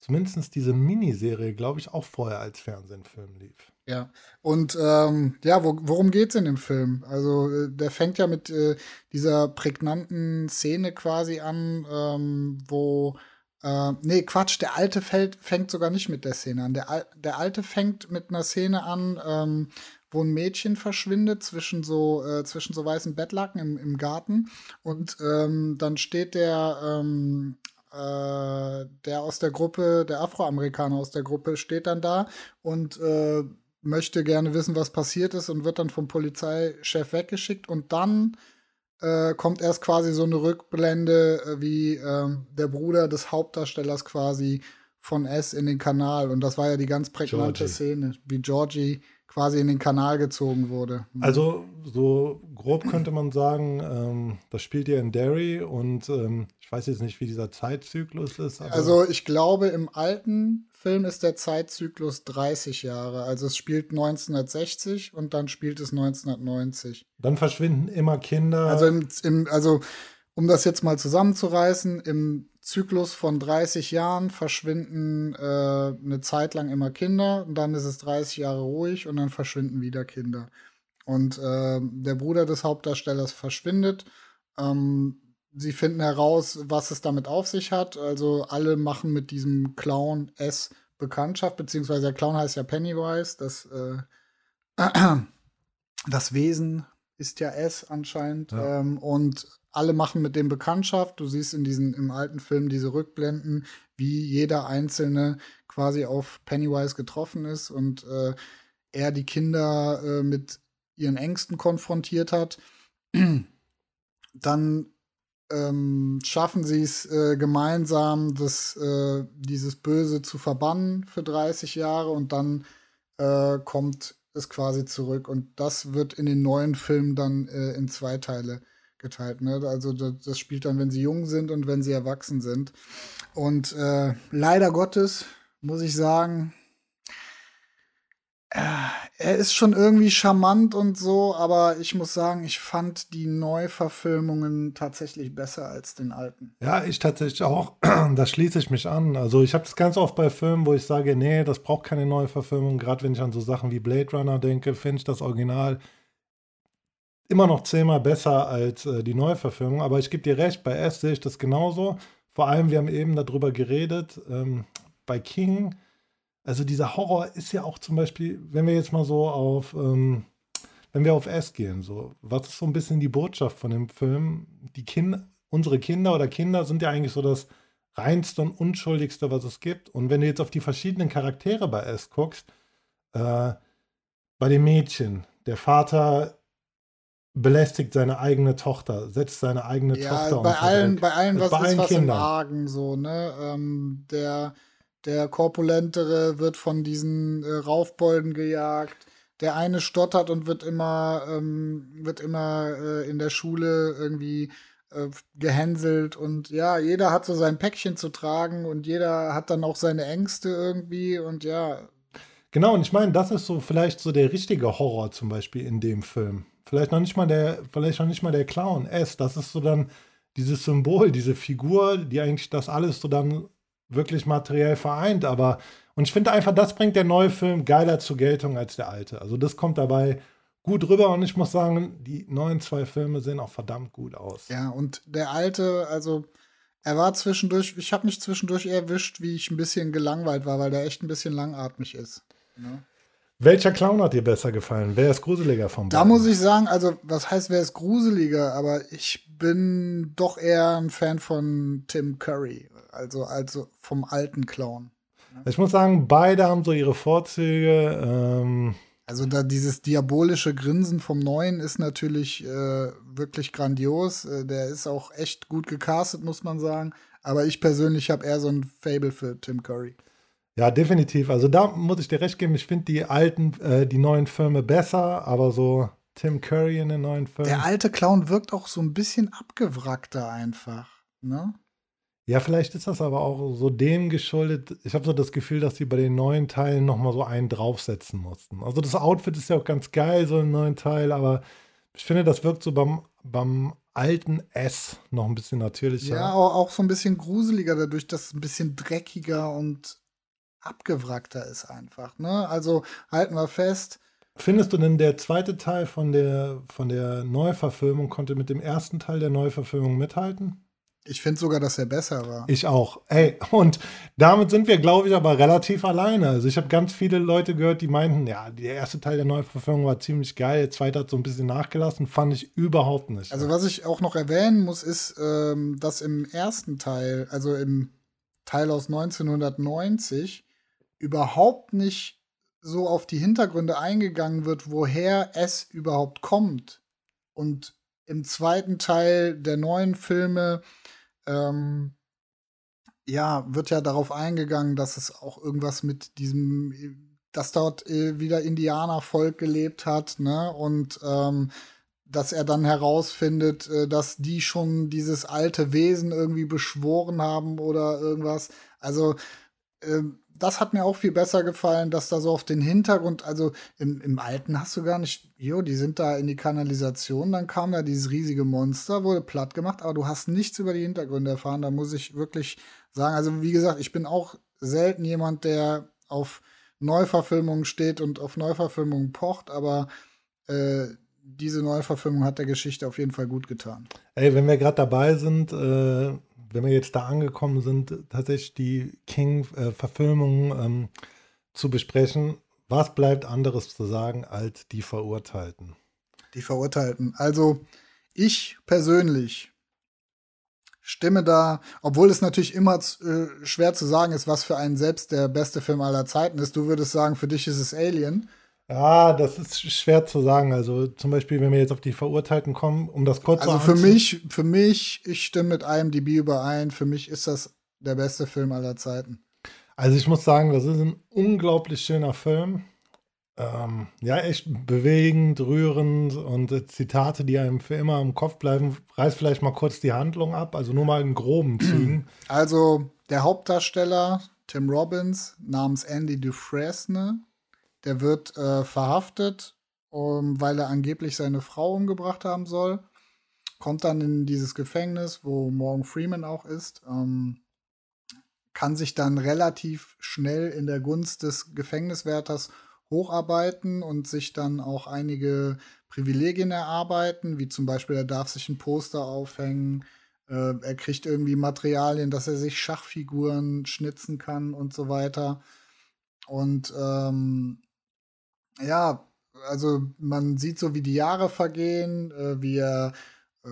zumindest diese Miniserie, glaube ich, auch vorher als Fernsehfilm lief. Ja, und ähm, ja, wo, worum geht's in dem Film? Also, äh, der fängt ja mit äh, dieser prägnanten Szene quasi an, ähm, wo äh, nee, Quatsch, der alte fällt, fängt sogar nicht mit der Szene an. Der, der alte fängt mit einer Szene an, ähm, wo ein Mädchen verschwindet zwischen so, äh, zwischen so weißen Bettlaken im, im Garten. Und ähm, dann steht der, ähm, äh, der aus der Gruppe, der Afroamerikaner aus der Gruppe, steht dann da und äh, möchte gerne wissen, was passiert ist und wird dann vom Polizeichef weggeschickt. Und dann äh, kommt erst quasi so eine Rückblende, äh, wie äh, der Bruder des Hauptdarstellers quasi von S in den Kanal. Und das war ja die ganz prägnante Georgie. Szene, wie Georgie quasi in den Kanal gezogen wurde. Mhm. Also so grob könnte man sagen, ähm, das spielt ja in Derry und ähm, ich weiß jetzt nicht, wie dieser Zeitzyklus ist. also ich glaube, im alten Film ist der Zeitzyklus 30 Jahre. Also es spielt 1960 und dann spielt es 1990. Dann verschwinden immer Kinder. Also, im, im, also um das jetzt mal zusammenzureißen, im Zyklus von 30 Jahren verschwinden äh, eine Zeit lang immer Kinder und dann ist es 30 Jahre ruhig und dann verschwinden wieder Kinder. Und äh, der Bruder des Hauptdarstellers verschwindet. Ähm, sie finden heraus, was es damit auf sich hat. Also alle machen mit diesem Clown S Bekanntschaft, beziehungsweise der Clown heißt ja Pennywise. Das, äh, [CLEARS THROAT] das Wesen ist ja S anscheinend. Ja. Ähm, und alle machen mit dem Bekanntschaft. Du siehst in diesen im alten Film diese Rückblenden, wie jeder Einzelne quasi auf Pennywise getroffen ist und äh, er die Kinder äh, mit ihren Ängsten konfrontiert hat. [CLEARS THROAT] Dann ähm, schaffen sie es äh, gemeinsam, das, äh, dieses Böse zu verbannen für 30 Jahre und dann äh, kommt es quasi zurück. Und das wird in den neuen Filmen dann äh, in zwei Teile geteilt. Ne? Also das, das, spielt dann, wenn sie jung sind und wenn sie erwachsen sind. Und äh, leider Gottes muss ich sagen, er ist schon irgendwie charmant und so, aber ich muss sagen, ich fand die Neuverfilmungen tatsächlich besser als den alten. Ja, ich tatsächlich auch. [CLEARS THROAT] Da schließe ich mich an. Also ich habe das ganz oft bei Filmen, wo ich sage, nee, das braucht keine Neuverfilmung. Gerade wenn ich an so Sachen wie Blade Runner denke, finde ich das Original immer noch zehnmal besser als äh, die Neuverfilmung. Aber ich gebe dir recht, bei S sehe ich das genauso. Vor allem, wir haben eben darüber geredet, ähm, bei King also dieser Horror ist ja auch zum Beispiel, wenn wir jetzt mal so auf, ähm, wenn wir auf S gehen, so, was ist so ein bisschen die Botschaft von dem Film? Die Kinder, unsere Kinder oder Kinder sind ja eigentlich so das reinste und unschuldigste, was es gibt. Und wenn du jetzt auf die verschiedenen Charaktere bei S guckst, äh, bei dem Mädchen, der Vater belästigt seine eigene Tochter, setzt seine eigene ja, Tochter bei allen, bei allen, was bei allen ist was Kindern. im Argen so, ne? Ähm, der der Korpulentere wird von diesen äh, Raufbolden gejagt. Der eine stottert und wird immer, ähm, wird immer äh, in der Schule irgendwie äh, gehänselt. Und ja, jeder hat so sein Päckchen zu tragen und jeder hat dann auch seine Ängste irgendwie. Und ja. Genau, und ich meine, das ist so vielleicht so der richtige Horror zum Beispiel in dem Film. Vielleicht noch nicht mal der, vielleicht noch nicht mal der Clown S. Das ist so dann dieses Symbol, diese Figur, die eigentlich das alles so dann wirklich materiell vereint, aber und ich finde einfach, das bringt der neue Film geiler zur Geltung als der alte. Also das kommt dabei gut rüber und ich muss sagen, die neuen zwei Filme sehen auch verdammt gut aus. Ja, und der alte, also er war zwischendurch, ich habe mich zwischendurch erwischt, wie ich ein bisschen gelangweilt war, weil der echt ein bisschen langatmig ist. Ne? Welcher Clown hat dir besser gefallen? Wer ist gruseliger vom Da muss ich sagen, also was heißt, wer ist gruseliger? Aber ich bin doch eher ein Fan von Tim Curry also, also vom alten Clown. Ich muss sagen, beide haben so ihre Vorzüge. Ähm also da dieses diabolische Grinsen vom Neuen ist natürlich äh, wirklich grandios. Äh, der ist auch echt gut gecastet, muss man sagen. Aber ich persönlich habe eher so ein Fable für Tim Curry. Ja, definitiv. Also da muss ich dir recht geben. Ich finde die alten, äh, die neuen Filme besser, aber so Tim Curry in den neuen Filmen. Der alte Clown wirkt auch so ein bisschen abgewrackter einfach. Ne? Ja, vielleicht ist das aber auch so dem geschuldet. Ich habe so das Gefühl, dass sie bei den neuen Teilen nochmal so einen draufsetzen mussten. Also das Outfit ist ja auch ganz geil, so im neuen Teil, aber ich finde, das wirkt so beim, beim alten S noch ein bisschen natürlicher. Ja, auch, auch so ein bisschen gruseliger, dadurch, dass es ein bisschen dreckiger und abgewrackter ist einfach. Ne? Also halten wir fest. Findest du denn der zweite Teil von der, von der Neuverfilmung konnte mit dem ersten Teil der Neuverfilmung mithalten? Ich finde sogar, dass er besser war. Ich auch. Ey, und damit sind wir, glaube ich, aber relativ alleine. Also ich habe ganz viele Leute gehört, die meinten, ja, der erste Teil der Neuverfilmung war ziemlich geil, der zweite hat so ein bisschen nachgelassen, fand ich überhaupt nicht. Also was ich auch noch erwähnen muss, ist, ähm, dass im ersten Teil, also im Teil aus 1990, überhaupt nicht so auf die Hintergründe eingegangen wird, woher es überhaupt kommt. Und im zweiten Teil der neuen Filme ähm, ja, wird ja darauf eingegangen, dass es auch irgendwas mit diesem, dass dort äh, wieder Indianervolk gelebt hat, ne? Und ähm, dass er dann herausfindet, äh, dass die schon dieses alte Wesen irgendwie beschworen haben oder irgendwas. Also ähm, das hat mir auch viel besser gefallen, dass da so auf den Hintergrund, also im, im Alten hast du gar nicht, jo, die sind da in die Kanalisation, dann kam da dieses riesige Monster, wurde platt gemacht, aber du hast nichts über die Hintergründe erfahren. Da muss ich wirklich sagen, also wie gesagt, ich bin auch selten jemand, der auf Neuverfilmungen steht und auf Neuverfilmungen pocht, aber äh, diese Neuverfilmung hat der Geschichte auf jeden Fall gut getan. Ey, wenn wir gerade dabei sind, äh, wenn wir jetzt da angekommen sind, tatsächlich die King-Verfilmung ähm, zu besprechen, was bleibt anderes zu sagen als die Verurteilten? Die Verurteilten. Also ich persönlich stimme da, obwohl es natürlich immer äh, schwer zu sagen ist, was für einen selbst der beste Film aller Zeiten ist. Du würdest sagen, für dich ist es Alien. Ja, das ist schwer zu sagen. Also zum Beispiel, wenn wir jetzt auf die Verurteilten kommen, um das kurz zu Also für mich, für mich, ich stimme mit IMDb überein. Für mich ist das der beste Film aller Zeiten. Also ich muss sagen, das ist ein unglaublich schöner Film. ähm, ja, echt bewegend, rührend und äh, Zitate, die einem für immer im Kopf bleiben. Reiß vielleicht mal kurz die Handlung ab, also nur mal in groben [CLEARS THROAT] Zügen. Also der Hauptdarsteller Tim Robbins namens Andy Dufresne, der wird äh, verhaftet, um, weil er angeblich seine Frau umgebracht haben soll. Kommt dann in dieses Gefängnis, wo Morgan Freeman auch ist. Ähm, kann sich dann relativ schnell in der Gunst des Gefängniswärters hocharbeiten und sich dann auch einige Privilegien erarbeiten, wie zum Beispiel, er darf sich ein Poster aufhängen, äh, er kriegt irgendwie Materialien, dass er sich Schachfiguren schnitzen kann und so weiter. Und ähm, ja, also man sieht so, wie die Jahre vergehen, äh, wie er äh,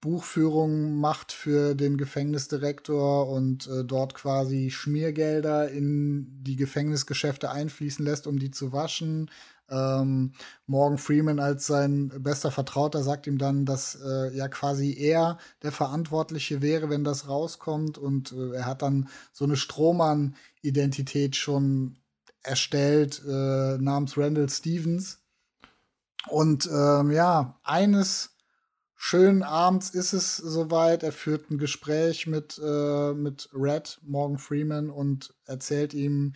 Buchführung macht für den Gefängnisdirektor und äh, dort quasi Schmiergelder in die Gefängnisgeschäfte einfließen lässt, um die zu waschen. Ähm, Morgan Freeman als sein bester Vertrauter sagt ihm dann, dass äh, ja quasi er der Verantwortliche wäre, wenn das rauskommt. Und äh, er hat dann so eine Strohmann-Identität schon erstellt, äh, namens Randall Stevens. Und ähm, ja, eines schön abends ist es soweit. Er führt ein Gespräch mit, äh, mit Red, Morgan Freeman, und erzählt ihm,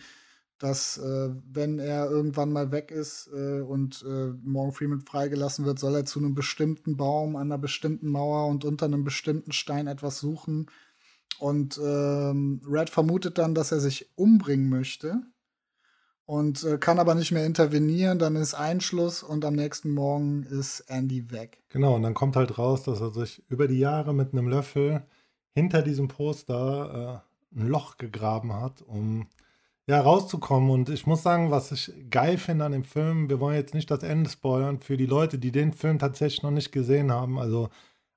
dass äh, wenn er irgendwann mal weg ist äh, und äh, Morgan Freeman freigelassen wird, soll er zu einem bestimmten Baum an einer bestimmten Mauer und unter einem bestimmten Stein etwas suchen. Und ähm, Red vermutet dann, dass er sich umbringen möchte und äh, kann aber nicht mehr intervenieren. Dann ist Einschluss und am nächsten Morgen ist Andy weg. Genau, und dann kommt halt raus, dass er sich über die Jahre mit einem Löffel hinter diesem Poster äh, ein Loch gegraben hat, um ja rauszukommen. Und ich muss sagen, was ich geil finde an dem Film, wir wollen jetzt nicht das Ende spoilern, für die Leute, die den Film tatsächlich noch nicht gesehen haben. Also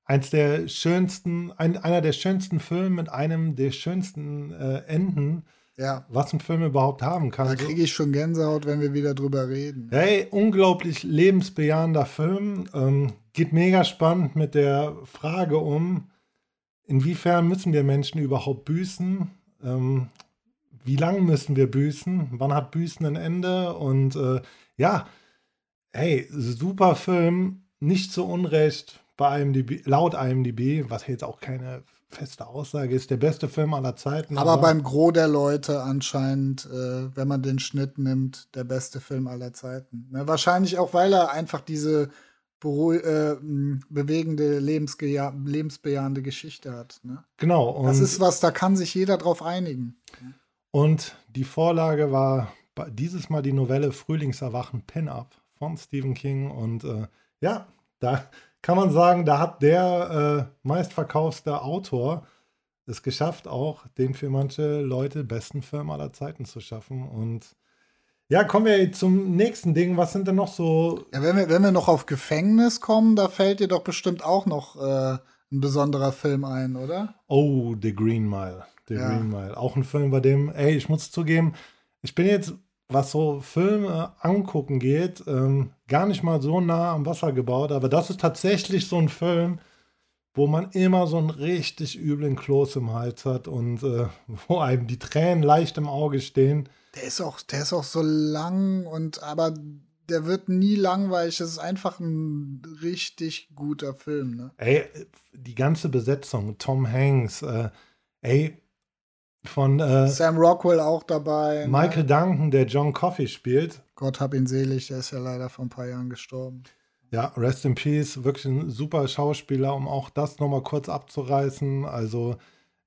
eins der schönsten, ein, einer der schönsten Filme mit einem der schönsten äh, Enden ja. was ein Film überhaupt haben kann. Da kriege ich schon Gänsehaut, wenn wir wieder drüber reden. Hey, unglaublich lebensbejahender Film. Ähm, geht mega spannend mit der Frage um, inwiefern müssen wir Menschen überhaupt büßen? Ähm, wie lange müssen wir büßen? Wann hat Büßen ein Ende? Und äh, ja, hey, super Film, nicht zu Unrecht bei IMDb, laut IMDb, was jetzt auch keine feste Aussage ist, der beste Film aller Zeiten. Aber, aber beim Gros der Leute anscheinend, äh, wenn man den Schnitt nimmt, der beste Film aller Zeiten. Ne? Wahrscheinlich auch, weil er einfach diese äh, bewegende, lebensbejahende Geschichte hat. Ne? Genau. das ist was, da kann sich jeder drauf einigen. Und die Vorlage war dieses Mal die Novelle Frühlingserwachen Pin-Up von Stephen King. Und äh, ja, da kann man sagen, da hat der äh, meistverkaufste Autor es geschafft, auch den für manche Leute besten Film aller Zeiten zu schaffen. Und ja, kommen wir zum nächsten Ding. Was sind denn noch so. Ja, wenn wir, wenn wir noch auf Gefängnis kommen, da fällt dir doch bestimmt auch noch äh, ein besonderer Film ein, oder? Oh, The Green Mile. The ja. Green Mile. Auch ein Film, bei dem, ey, ich muss zugeben, ich bin jetzt was so Filme angucken geht, ähm, gar nicht mal so nah am Wasser gebaut, aber das ist tatsächlich so ein Film, wo man immer so einen richtig üblen Kloß im Hals hat und äh, [LAUGHS] wo einem die Tränen leicht im Auge stehen. Der ist auch, der ist auch so lang und aber der wird nie langweilig. Das ist einfach ein richtig guter Film. Ne? Ey, die ganze Besetzung, Tom Hanks, äh, ey, von äh, Sam Rockwell auch dabei. Ne? Michael ne? Duncan, der John Coffey spielt. Gott hab ihn selig, der ist ja leider vor ein paar Jahren gestorben. Ja, Rest in Peace, wirklich ein super Schauspieler, um auch das nochmal kurz abzureißen. Also,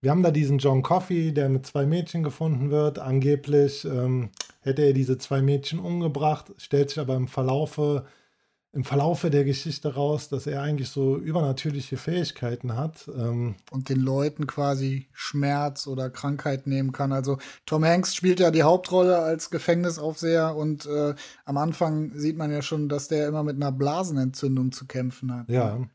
wir haben da diesen John Coffey, der mit zwei Mädchen gefunden wird. Angeblich ähm, hätte er diese zwei Mädchen umgebracht, stellt sich aber im Verlaufe im Verlaufe der Geschichte raus, dass er eigentlich so übernatürliche Fähigkeiten hat. Ähm und den Leuten quasi Schmerz oder Krankheit nehmen kann. Also Tom Hanks spielt ja die Hauptrolle als Gefängnisaufseher und äh, am Anfang sieht man ja schon, dass der immer mit einer Blasenentzündung zu kämpfen hat. Ja.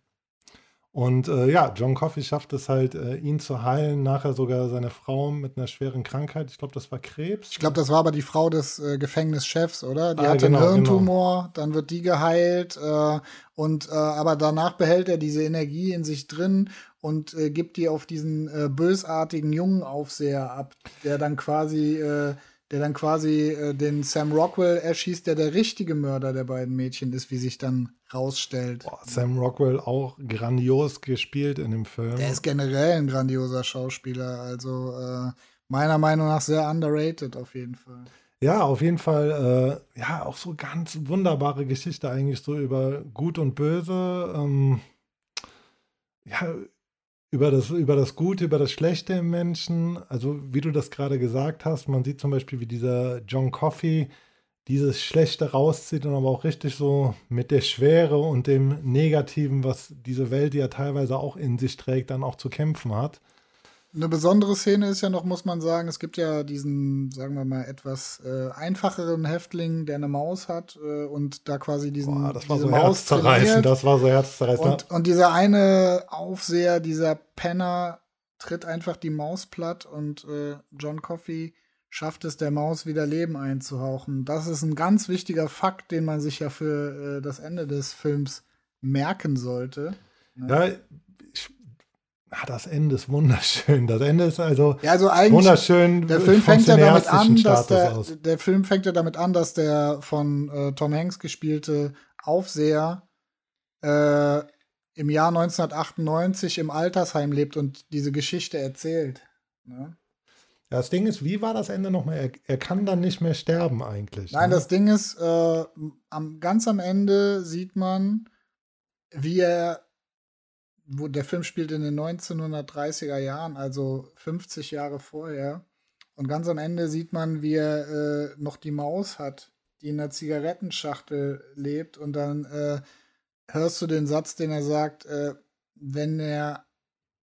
Und äh, ja, John Coffey schafft es halt, äh, ihn zu heilen, nachher sogar seine Frau mit einer schweren Krankheit. Ich glaube, das war Krebs. Ich glaube, das war aber die Frau des äh, Gefängnischefs, oder? Die ah, hatte genau, einen Hirntumor, genau. dann wird die geheilt äh, und äh, aber danach behält er diese Energie in sich drin und äh, gibt die auf diesen bösartigen jungen Aufseher ab, der dann quasi der dann quasi äh, den Sam Rockwell erschießt, der der richtige Mörder der beiden Mädchen ist, wie sich dann rausstellt. Boah, Sam Rockwell auch grandios gespielt in dem Film. Der ist generell ein grandioser Schauspieler, also äh, meiner Meinung nach sehr underrated auf jeden Fall. Ja, auf jeden Fall, äh, ja, auch so ganz wunderbare Geschichte eigentlich so über Gut und Böse. Ähm, ja, über das, über das Gute, über das Schlechte im Menschen. Also, wie du das gerade gesagt hast, man sieht zum Beispiel, wie dieser John Coffey dieses Schlechte rauszieht und aber auch richtig so mit der Schwere und dem Negativen, was diese Welt, die er teilweise auch in sich trägt, dann auch zu kämpfen hat. Eine besondere Szene ist ja noch, muss man sagen, es gibt ja diesen, sagen wir mal, etwas äh, einfacheren Häftling, der eine Maus hat äh, und da quasi diesen Boah, das war so Maus herzzerreißend, trainiert. das war so herzzerreißend. Und, und dieser eine Aufseher, dieser Penner, tritt einfach die Maus platt und äh, John Coffey schafft es, der Maus wieder Leben einzuhauchen. Das ist ein ganz wichtiger Fakt, den man sich ja für äh, das Ende des Films merken sollte. Ja, ich, ah, das Ende ist wunderschön. Das Ende ist also Ja, also wunderschön. Der Film fängt ja damit an, dass der, aus. der Film fängt ja damit an, dass der von äh, Tom Hanks gespielte Aufseher äh, im Jahr 1998 im Altersheim lebt und diese Geschichte erzählt. Ne? Ja, das Ding ist, wie war das Ende nochmal? Er, er kann dann nicht mehr sterben eigentlich. Nein, ne? das Ding ist, äh, am, ganz am Ende sieht man, wie er, wo der Film spielt in den 1930er Jahren, also 50 Jahre vorher. Und ganz am Ende sieht man, wie er äh, noch die Maus hat, die in einer Zigarettenschachtel lebt. Und dann äh, hörst du den Satz, den er sagt, äh, wenn er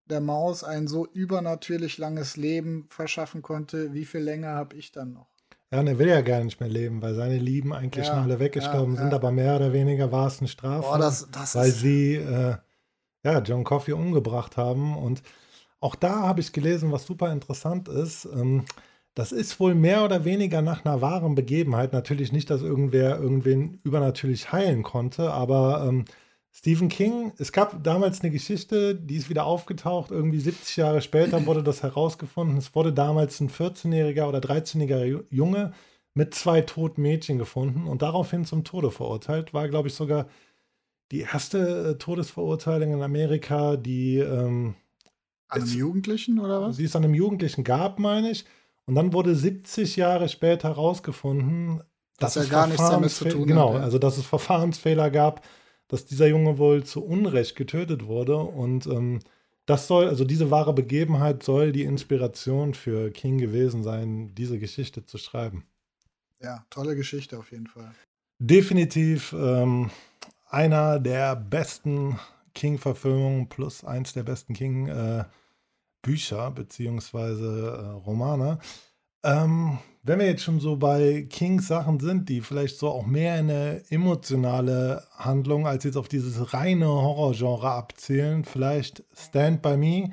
der Maus ein so übernatürlich langes Leben verschaffen konnte, wie viel länger habe ich dann noch? Ja, und er will ja gar nicht mehr leben, weil seine Lieben eigentlich Ja, schon alle weggestorben ja, sind, ja. aber mehr oder weniger war es eine Strafe, Boah, das, das weil ist sie äh, ja, John Coffey umgebracht haben. Und auch da habe ich gelesen, was super interessant ist. Ähm, das ist wohl mehr oder weniger nach einer wahren Begebenheit. Natürlich nicht, dass irgendwer irgendwen übernatürlich heilen konnte, aber ähm, Stephen King, es gab damals eine Geschichte, die ist wieder aufgetaucht, irgendwie 70 Jahre später [CLEARS THROAT] wurde das herausgefunden. Es wurde damals ein 14-jähriger oder 13-jähriger Ju- Junge mit zwei toten Mädchen gefunden und daraufhin zum Tode verurteilt. War, glaube ich, sogar die erste äh, Todesverurteilung in Amerika, die ähm, an einem Jugendlichen oder was? sie es an einem Jugendlichen gab, meine ich. Und dann wurde 70 Jahre später herausgefunden, Dass dass er es gar nichts damit zu tun hat, Genau, ja. also dass es Verfahrensfehler gab, dass dieser Junge wohl zu Unrecht getötet wurde. Und ähm, das soll, also diese wahre Begebenheit soll die Inspiration für King gewesen sein, diese Geschichte zu schreiben. Ja, tolle Geschichte auf jeden Fall. Definitiv ähm, einer der besten King-Verfilmungen plus eins der besten King-Bücher beziehungsweise äh, Romane. Ähm, wenn wir jetzt schon so bei Kings Sachen sind, die vielleicht so auch mehr in eine emotionale Handlung als jetzt auf dieses reine Horrorgenre abzielen, vielleicht Stand By Me.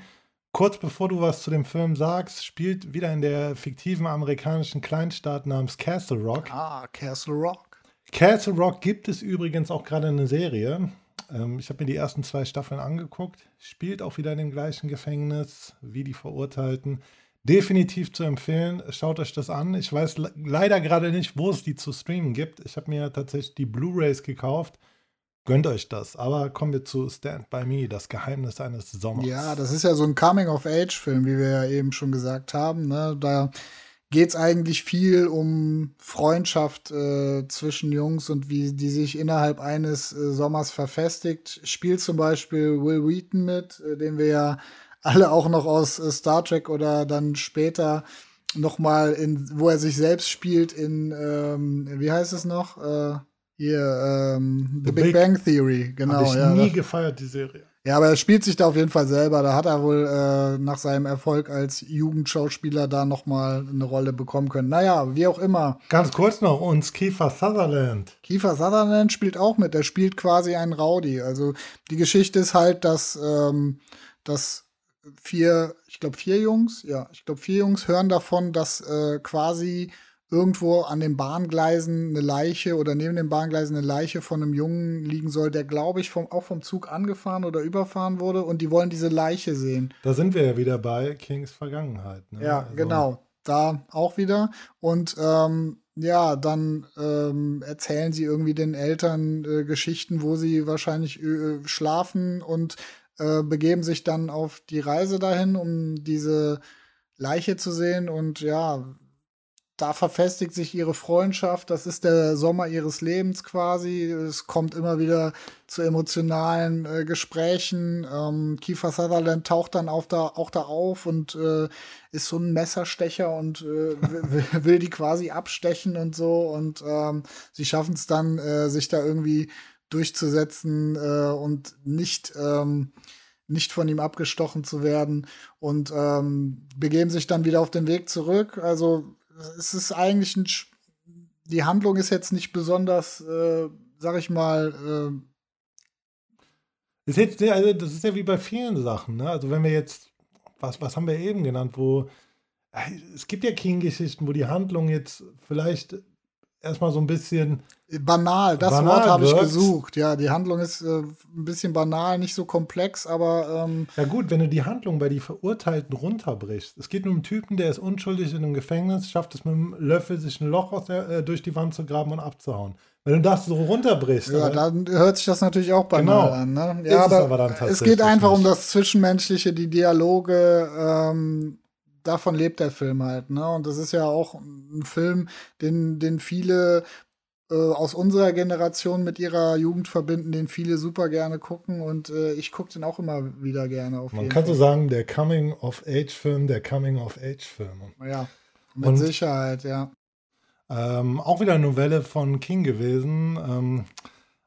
Kurz bevor du was zu dem Film sagst, spielt wieder in der fiktiven amerikanischen Kleinstadt namens Castle Rock. Ah, Castle Rock. Castle Rock gibt es übrigens auch gerade eine Serie. Ähm, ich habe mir die ersten zwei Staffeln angeguckt. Spielt auch wieder in dem gleichen Gefängnis wie die Verurteilten. Definitiv zu empfehlen. Schaut euch das an. Ich weiß le leider gerade nicht, wo es die zu streamen gibt. Ich habe mir tatsächlich die Blu-rays gekauft. Gönnt euch das. Aber kommen wir zu Stand By Me, das Geheimnis eines Sommers. Ja, das ist ja so ein Coming-of-Age-Film, wie wir ja eben schon gesagt haben. Ne? Da geht es eigentlich viel um Freundschaft äh, zwischen Jungs und wie die sich innerhalb eines äh, Sommers verfestigt. Spielt zum Beispiel Will Wheaton mit, äh, den wir ja alle auch noch aus äh, Star Trek oder dann später noch mal in, wo er sich selbst spielt in, ähm, wie heißt es noch? Äh, hier, ähm, The, The Big, Big- Bang Theory, genau. Habe ich ja, nie gefeiert, die Serie. Ja, aber er spielt sich da auf jeden Fall selber. Da hat er wohl äh, nach seinem Erfolg als Jugendschauspieler da noch mal eine Rolle bekommen können. Naja, wie auch immer. Ganz kurz noch, uns Kiefer Sutherland. Kiefer Sutherland spielt auch mit. Er spielt quasi einen Rowdy. Also die Geschichte ist halt, dass, ähm, dass vier, ich glaube vier Jungs, ja, ich glaube vier Jungs hören davon, dass äh, quasi irgendwo an den Bahngleisen eine Leiche oder neben den Bahngleisen eine Leiche von einem Jungen liegen soll, der, glaube ich, vom, auch vom Zug angefahren oder überfahren wurde und die wollen diese Leiche sehen. Da sind wir ja wieder bei Kings Vergangenheit. Ne? Ja, Also- genau. da auch wieder. Und ähm, ja, dann ähm, erzählen sie irgendwie den Eltern äh, Geschichten, wo sie wahrscheinlich äh, schlafen und äh, begeben sich dann auf die Reise dahin, um diese Leiche zu sehen. Und ja, da verfestigt sich ihre Freundschaft. Das ist der Sommer ihres Lebens quasi. Es kommt immer wieder zu emotionalen äh, Gesprächen. Ähm, Kiefer Sutherland taucht dann auf da, auch da auf und äh, ist so ein Messerstecher und äh, [LAUGHS] will, die quasi abstechen und so. Und ähm, sie schaffen es dann, äh, sich da irgendwie durchzusetzen äh, und nicht ähm, nicht von ihm abgestochen zu werden und ähm, begeben sich dann wieder auf den Weg zurück. Also es ist eigentlich ein. Die Handlung ist jetzt nicht besonders, äh, sag ich mal. Äh ist jetzt, also das ist ja wie bei vielen Sachen, ne? Also wenn wir jetzt, was, was haben wir eben genannt, wo äh, es gibt ja King-Geschichten, wo die Handlung jetzt vielleicht erstmal so ein bisschen banal. Das banal Wort habe ich gesucht. Ja, die Handlung ist äh, ein bisschen banal, nicht so komplex, aber. Ähm ja, gut, wenn du die Handlung bei die Verurteilten runterbrichst. Es geht um einen Typen, der ist unschuldig in einem Gefängnis, schafft es mit einem Löffel, sich ein Loch der, äh, durch die Wand zu graben und abzuhauen. Wenn du das so runterbrichst. Ja, dann hört sich das natürlich auch banal genau. an. Ne? Ja, aber, aber es geht einfach nicht. um das Zwischenmenschliche, die Dialoge. Ähm, davon lebt der Film halt, ne? Und das ist ja auch ein Film, den, den viele äh, aus unserer Generation mit ihrer Jugend verbinden, den viele super gerne gucken und äh, ich gucke den auch immer wieder gerne auf Man kann Fall. so sagen, der Coming-of-Age-Film, der Coming-of-Age-Film. Ja, mit und, Sicherheit, ja. Ähm, auch wieder eine Novelle von King gewesen, ähm,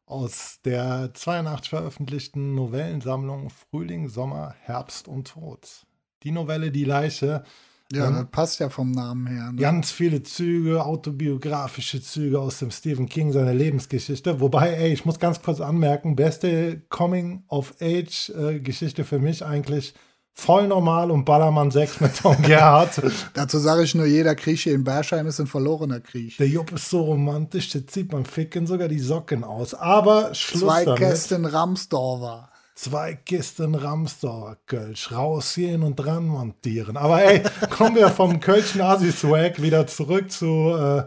aus der 82 veröffentlichten Novellensammlung Frühling, Sommer, Herbst und Tod. Die Novelle Die Leiche ja, das passt ja vom Namen her. Ne? Ganz viele Züge, autobiografische Züge aus dem Stephen King, seiner Lebensgeschichte. Wobei, ey, ich muss ganz kurz anmerken, beste Coming-of-Age-Geschichte für mich eigentlich voll normal und Ballermann 6 mit Tom [LAUGHS] Gerhardt. Dazu sage ich nur, jeder Krieg hier in Berscheim ist ein verlorener Krieg. Der Jupp ist so romantisch, der zieht man Ficken sogar die Socken aus. Aber Schluss Zwei damit. Kästen Ramsdorfer zwei Kisten Ramsdorfer Kölsch rausziehen und dran montieren. Aber ey, [LAUGHS] kommen wir vom Kölschen Asi-Swag wieder zurück zu äh,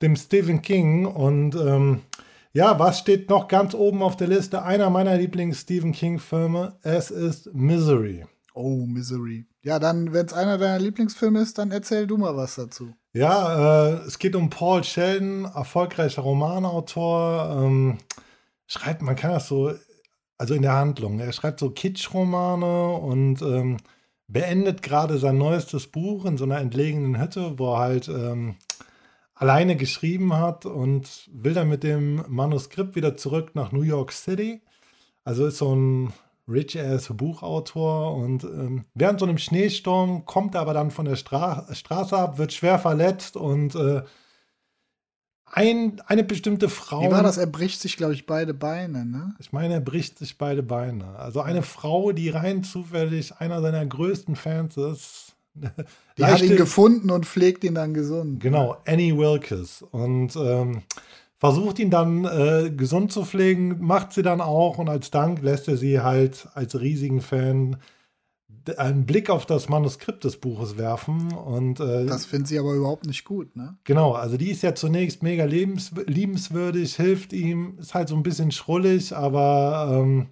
dem Stephen King. Und ähm, ja, was steht noch ganz oben auf der Liste? Einer meiner Lieblings-Stephen King-Filme. Es ist Misery. Oh, Misery. Ja, dann, wenn es einer deiner Lieblingsfilme ist, dann erzähl du mal was dazu. Ja, äh, es geht um Paul Sheldon, erfolgreicher Romanautor. Ähm, schreibt, man kann das so also in der Handlung. Er schreibt so Kitschromane und ähm, beendet gerade sein neuestes Buch in so einer entlegenen Hütte, wo er halt ähm, alleine geschrieben hat und will dann mit dem Manuskript wieder zurück nach New York City. Also ist so ein rich-ass Buchautor und ähm, während so einem Schneesturm kommt er aber dann von der Stra Straße ab, wird schwer verletzt und äh, ein, eine bestimmte Frau. Wie war das? Er bricht sich, glaube ich, beide Beine, ne? Ich meine, er bricht sich beide Beine. Also eine Frau, die rein zufällig einer seiner größten Fans ist. Die hat ihn gefunden und pflegt ihn dann gesund. Genau, Annie Wilkes. Und ähm, versucht ihn dann äh, gesund zu pflegen, macht sie dann auch und als Dank lässt er sie halt als riesigen Fan einen Blick auf das Manuskript des Buches werfen. Und, äh, das findet sie aber überhaupt nicht gut, ne? Genau, also die ist ja zunächst mega lebens liebenswürdig, hilft ihm, ist halt so ein bisschen schrullig, aber ähm,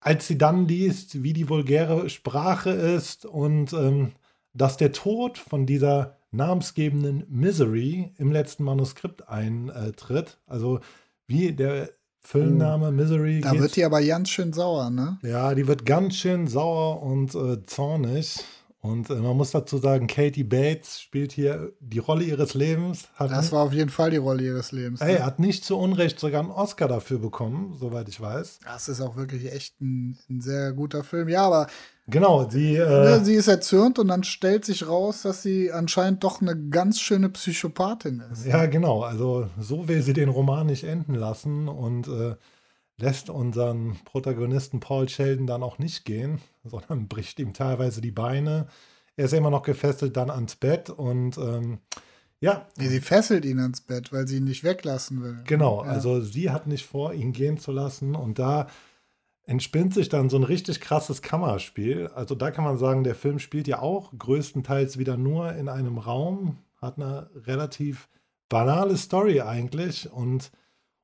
als sie dann liest, wie die vulgäre Sprache ist und ähm, dass der Tod von dieser namensgebenden Misery im letzten Manuskript eintritt, also wie der Füllname, Misery. Da wird die aber ganz schön sauer, ne? Ja, die wird ganz schön sauer und äh, zornig. Und äh, man muss dazu sagen, Katie Bates spielt hier die Rolle ihres Lebens. das war auf jeden Fall die Rolle ihres Lebens. Ey, ne? hat nicht zu Unrecht sogar einen Oscar dafür bekommen, soweit ich weiß. Das ist auch wirklich echt ein, ein sehr guter Film. Ja, aber Genau, sie. Äh, ne, sie ist erzürnt und dann stellt sich raus, dass sie anscheinend doch eine ganz schöne Psychopathin ist. Ja, genau. Also so will sie den Roman nicht enden lassen und äh, lässt unseren Protagonisten Paul Sheldon dann auch nicht gehen, [LAUGHS] sondern bricht ihm teilweise die Beine. Er ist immer noch gefesselt dann ans Bett und ähm, ja. Sie fesselt ihn ans Bett, weil sie ihn nicht weglassen will. Genau, ja. also sie hat nicht vor, ihn gehen zu lassen und da entspinnt sich dann so ein richtig krasses Kammerspiel. Also da kann man sagen, der Film spielt ja auch größtenteils wieder nur in einem Raum, hat eine relativ banale Story eigentlich und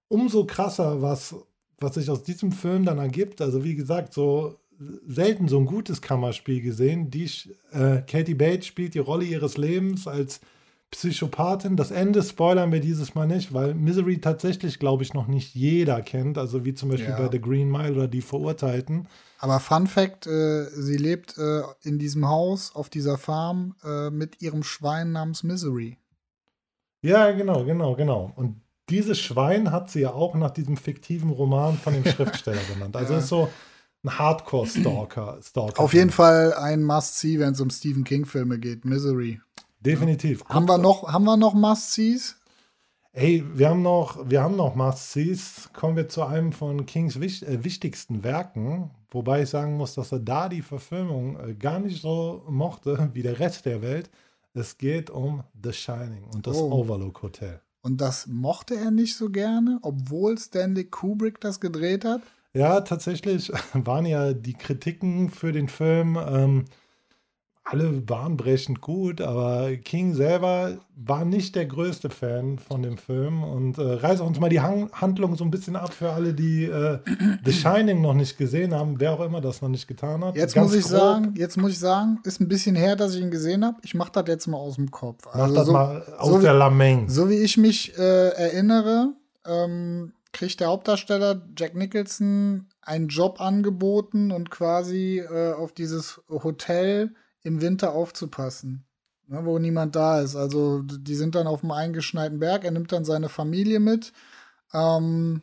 umso krasser, was, was sich aus diesem Film dann ergibt. Also wie gesagt, so selten so ein gutes Kammerspiel gesehen. Die, äh, Katie Bates spielt die Rolle ihres Lebens als Psychopathin. Das Ende spoilern wir dieses Mal nicht, weil Misery tatsächlich, glaube ich, noch nicht jeder kennt. Also wie zum Beispiel ja. bei The Green Mile oder die Verurteilten. Aber Fun Fact: äh, Sie lebt äh, in diesem Haus auf dieser Farm äh, mit ihrem Schwein namens Misery. Ja, genau, genau, genau. Und dieses Schwein hat sie ja auch nach diesem fiktiven Roman von dem [LAUGHS] Schriftsteller genannt. Also ja. ist so ein Hardcore-Stalker. Stalker Auf jeden Fall ein Must-See, wenn es um Stephen King-Filme geht. Misery. Definitiv. Ja. Haben wir noch, haben wir noch Must-Sees? Ey, wir haben noch, wir haben noch Must-Sees. Kommen wir zu einem von Kings wich äh, wichtigsten Werken. Wobei ich sagen muss, dass er da die Verfilmung äh, gar nicht so mochte wie der Rest der Welt. Es geht um The Shining und das oh. Overlook Hotel. Und das mochte er nicht so gerne, obwohl Stanley Kubrick das gedreht hat? Ja, tatsächlich [LAUGHS] waren ja die Kritiken für den Film ähm, alle bahnbrechend gut, aber King selber war nicht der größte Fan von dem Film und äh, reißt uns mal die Han Handlung so ein bisschen ab für alle, die äh, The Shining noch nicht gesehen haben, wer auch immer das noch nicht getan hat. Jetzt muss ich grob. sagen, jetzt muss ich sagen, ist ein bisschen her, dass ich ihn gesehen habe. Ich mache das jetzt mal aus dem Kopf. Also Mach das so, mal aus so der Lameng. So wie ich mich äh, erinnere, ähm, kriegt der Hauptdarsteller Jack Nicholson einen Job angeboten und quasi äh, auf dieses Hotel im Winter aufzupassen, ne, wo niemand da ist. Also die sind dann auf einem eingeschneiten Berg, er nimmt dann seine Familie mit. Ähm,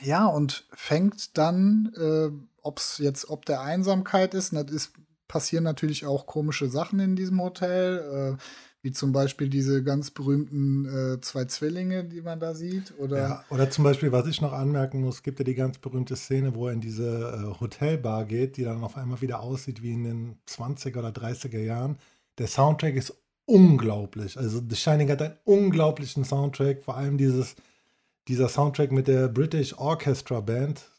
ja, und fängt dann, äh, ob es jetzt, ob der Einsamkeit ist, das ist, passieren natürlich auch komische Sachen in diesem Hotel. Äh, wie zum Beispiel diese ganz berühmten äh, zwei Zwillinge, die man da sieht. Oder, ja, oder zum Beispiel, was ich noch anmerken muss, gibt ja die ganz berühmte Szene, wo er in diese äh, Hotelbar geht, die dann auf einmal wieder aussieht wie in den 20er oder 30er Jahren. Der Soundtrack ist unglaublich. Also The Shining hat einen unglaublichen Soundtrack, vor allem dieses, dieser Soundtrack mit der British Orchestra Band.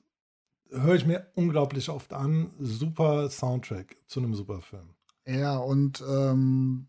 Höre ich mir unglaublich oft an. Super Soundtrack zu einem super Film. Ja, und ähm,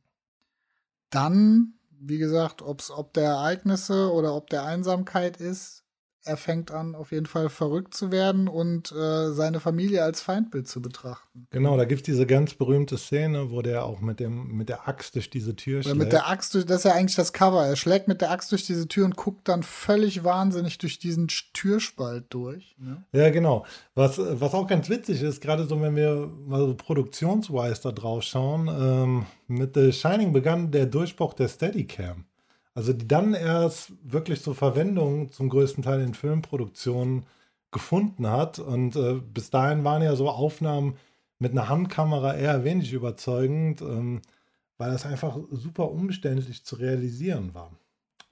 dann, wie gesagt, ob's, ob der Ereignisse oder ob der Einsamkeit ist, er fängt an, auf jeden Fall verrückt zu werden und äh, seine Familie als Feindbild zu betrachten. Genau, da gibt es diese ganz berühmte Szene, wo der auch mit, dem, mit der Axt durch diese Tür Oder schlägt. Mit der Axt durch, das ist ja eigentlich das Cover. Er schlägt mit der Axt durch diese Tür und guckt dann völlig wahnsinnig durch diesen Türspalt durch. Ne? Ja, genau. Was, was auch ganz witzig ist, gerade so, wenn wir mal so produktionswise da drauf schauen, ähm, mit The Shining begann der Durchbruch der Steadicam. Also die dann erst wirklich zur Verwendung zum größten Teil in Filmproduktionen gefunden hat. Und äh, bis dahin waren ja so Aufnahmen mit einer Handkamera eher wenig überzeugend, ähm, weil das einfach super umständlich zu realisieren war.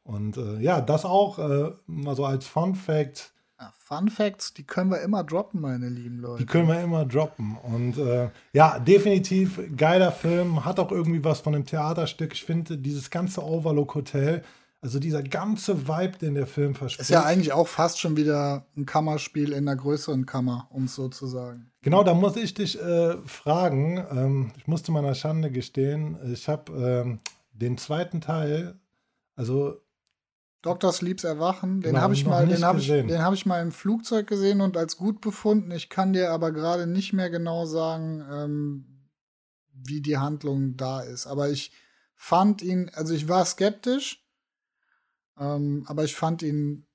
Und äh, ja, das auch äh, mal so als Fun Fact Fun Facts, die können wir immer droppen, meine lieben Leute. Die können wir immer droppen. Und äh, ja, definitiv geiler Film. Hat auch irgendwie was von einem Theaterstück. Ich finde, dieses ganze Overlook Hotel, also dieser ganze Vibe, den der Film verspricht. Ist ja eigentlich auch fast schon wieder ein Kammerspiel in einer größeren Kammer, um es so zu sagen. Genau, da muss ich dich äh, fragen. Ähm, ich musste meiner Schande gestehen, ich habe ähm, den zweiten Teil, also Dr. Sleeps Erwachen, den genau, habe ich mal, den habe ich, den habe ich mal im Flugzeug gesehen und als gut befunden. Ich kann dir aber gerade nicht mehr genau sagen, ähm, wie die Handlung da ist. Aber ich fand ihn, also ich war skeptisch, ähm, aber ich fand ihn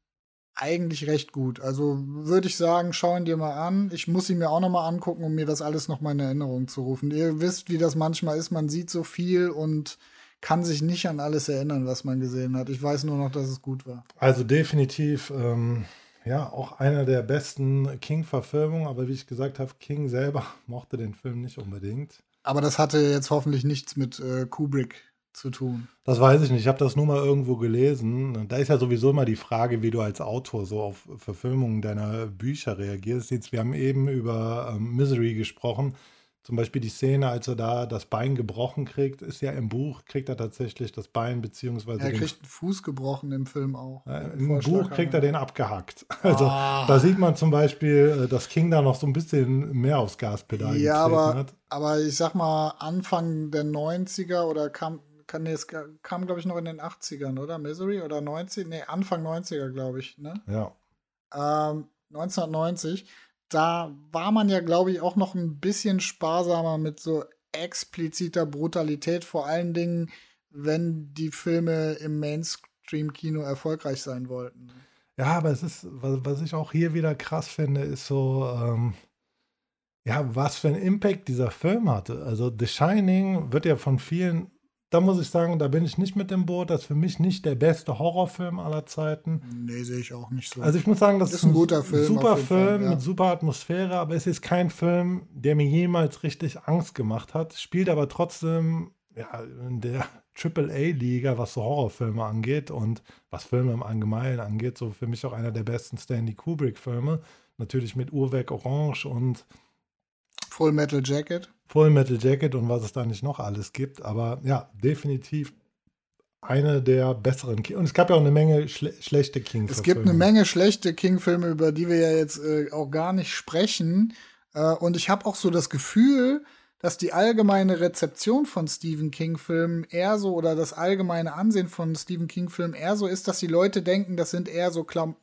eigentlich recht gut. Also würde ich sagen, schau ihn dir mal an. Ich muss ihn mir auch noch mal angucken, um mir das alles noch mal in Erinnerung zu rufen. Ihr wisst, wie das manchmal ist. Man sieht so viel und kann sich nicht an alles erinnern, was man gesehen hat. Ich weiß nur noch, dass es gut war. Also definitiv, ähm, ja, auch einer der besten King-Verfilmungen, aber wie ich gesagt habe, King selber [LAUGHS] mochte den Film nicht unbedingt. Aber das hatte jetzt hoffentlich nichts mit äh, Kubrick zu tun. Das weiß ich nicht. Ich habe das nur mal irgendwo gelesen. Da ist ja sowieso immer die Frage, wie du als Autor so auf Verfilmungen deiner Bücher reagierst. Jetzt, wir haben eben über ähm, Misery gesprochen. Zum Beispiel die Szene, als er da das Bein gebrochen kriegt, ist ja im Buch, kriegt er tatsächlich das Bein, beziehungsweise. Er kriegt einen Fuß gebrochen im Film auch. Äh, Im Buch kriegt er den abgehackt. Also ah. da sieht man zum Beispiel, äh, dass King da noch so ein bisschen mehr aufs Gaspedal ja, aber, hat. aber ich sag mal, Anfang der 90er oder kam, kann, nee, es kam, glaube ich, noch in den 80ern, oder? Misery oder 90? Nee, Anfang 90er, glaube ich, ne? Ja. Ähm, 1990 da war man ja, glaube ich, auch noch ein bisschen sparsamer mit so expliziter Brutalität, vor allen Dingen, wenn die Filme im Mainstream-Kino erfolgreich sein wollten. Ja, aber es ist, was, ich auch hier wieder krass finde, ist so, ähm, ja, was für einen Impact dieser Film hatte. Also The Shining wird ja von vielen da muss ich sagen, da bin ich nicht mit dem Boot. Das ist für mich nicht der beste Horrorfilm aller Zeiten. Nee, sehe ich auch nicht so. Also ich muss sagen, das ist ein, guter Film. Super Film Fall, ja. mit super Atmosphäre, aber es ist kein Film, der mir jemals richtig Angst gemacht hat. Spielt aber trotzdem ja, in der AAA-Liga, was so Horrorfilme angeht und was Filme im Allgemeinen angeht. So für mich auch einer der besten Stanley Kubrick-Filme. Natürlich mit Uhrwerk Orange und Full Metal Jacket. Full Metal Jacket und was es da nicht noch alles gibt. Aber ja, definitiv eine der besseren King. Und es gab ja auch eine Menge schle schlechte King-Filme. Es gibt eine Menge schlechte King-Filme, über die wir ja jetzt äh, auch gar nicht sprechen. Äh, und ich habe auch so das Gefühl, dass die allgemeine Rezeption von Stephen King-Filmen eher so oder das allgemeine Ansehen von Stephen King-Filmen eher so ist, dass die Leute denken, das sind eher so Klam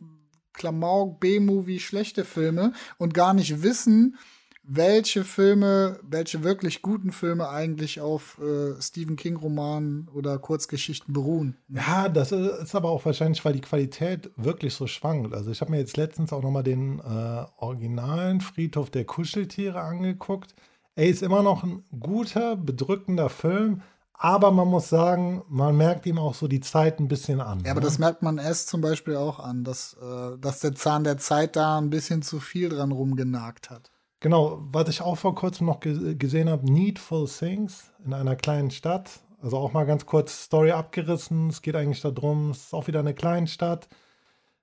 Klamauk, B-Movie, schlechte Filme und gar nicht wissen, welche Filme, welche wirklich guten Filme eigentlich auf äh, Stephen King-Romanen oder Kurzgeschichten beruhen. Ja, das ist aber auch wahrscheinlich, weil die Qualität wirklich so schwankt. Also ich habe mir jetzt letztens auch noch mal den äh, originalen Friedhof der Kuscheltiere angeguckt. Er ist immer noch ein guter, bedrückender Film, aber man muss sagen, man merkt ihm auch so die Zeit ein bisschen an. Ja, aber ne? das merkt man erst zum Beispiel auch an, dass, äh, dass der Zahn der Zeit da ein bisschen zu viel dran rumgenagt hat. Genau, was ich auch vor kurzem noch gesehen habe, Needful Things in einer kleinen Stadt. Also auch mal ganz kurz Story abgerissen. Es geht eigentlich darum, es ist auch wieder eine kleine Stadt.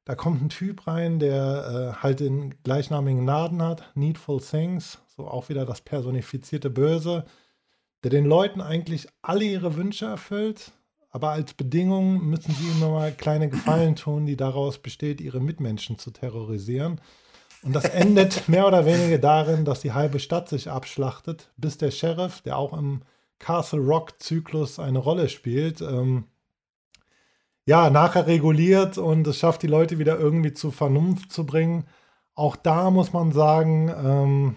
Da kommt ein Typ rein, der äh, halt den gleichnamigen Laden hat, Needful Things, so auch wieder das personifizierte Böse, der den Leuten eigentlich alle ihre Wünsche erfüllt, aber als Bedingung müssen sie ihm mal kleine Gefallen tun, die daraus besteht, ihre Mitmenschen zu terrorisieren. Und das endet mehr oder weniger darin, dass die halbe Stadt sich abschlachtet, bis der Sheriff, der auch im Castle Rock-Zyklus eine Rolle spielt, ähm, ja, nachher reguliert und es schafft, die Leute wieder irgendwie zur Vernunft zu bringen. Auch da muss man sagen, ähm,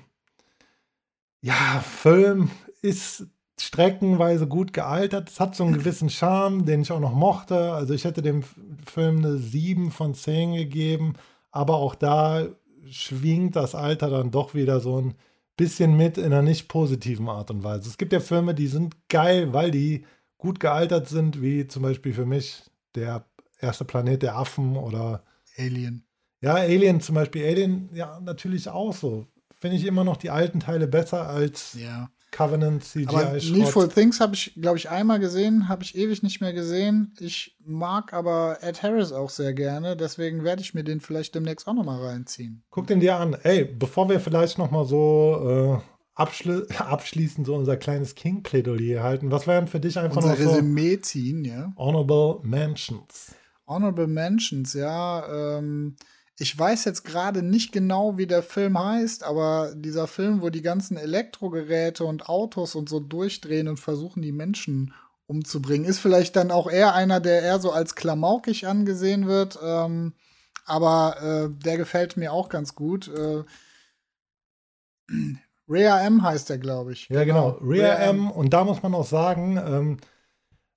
ja, Film ist streckenweise gut gealtert. Es hat so einen gewissen Charme, den ich auch noch mochte. Also ich hätte dem Film eine 7 von 10 gegeben, aber auch da schwingt das Alter dann doch wieder so ein bisschen mit in einer nicht positiven Art und Weise. Es gibt ja Filme, die sind geil, weil die gut gealtert sind, wie zum Beispiel für mich der erste Planet der Affen oder Alien. Ja, Alien zum Beispiel. Alien, ja, natürlich auch so. Finde ich immer noch die alten Teile besser als ja. Covenant, CGI, aber Needful Things habe ich, glaube ich, einmal gesehen, habe ich ewig nicht mehr gesehen. Ich mag aber Ed Harris auch sehr gerne, deswegen werde ich mir den vielleicht demnächst auch noch mal reinziehen. Guck den dir an. Ey, bevor wir vielleicht noch mal so äh, abschli [LAUGHS] abschließend so unser kleines King-Plädoyer halten, was wären für dich einfach unser noch so Resümee ziehen, ja? Honorable Mentions. Honorable Mentions, ja. Ähm, ich weiß jetzt gerade nicht genau, wie der Film heißt, aber dieser Film, wo die ganzen Elektrogeräte und Autos und so durchdrehen und versuchen, die Menschen umzubringen, ist vielleicht dann auch eher einer, der eher so als klamaukig angesehen wird. Ähm, aber äh, der gefällt mir auch ganz gut. Äh, [CLEARS THROAT] Rhea M heißt der, glaube ich. Ja, genau. genau. Rhea M. Und da muss man auch sagen, ähm,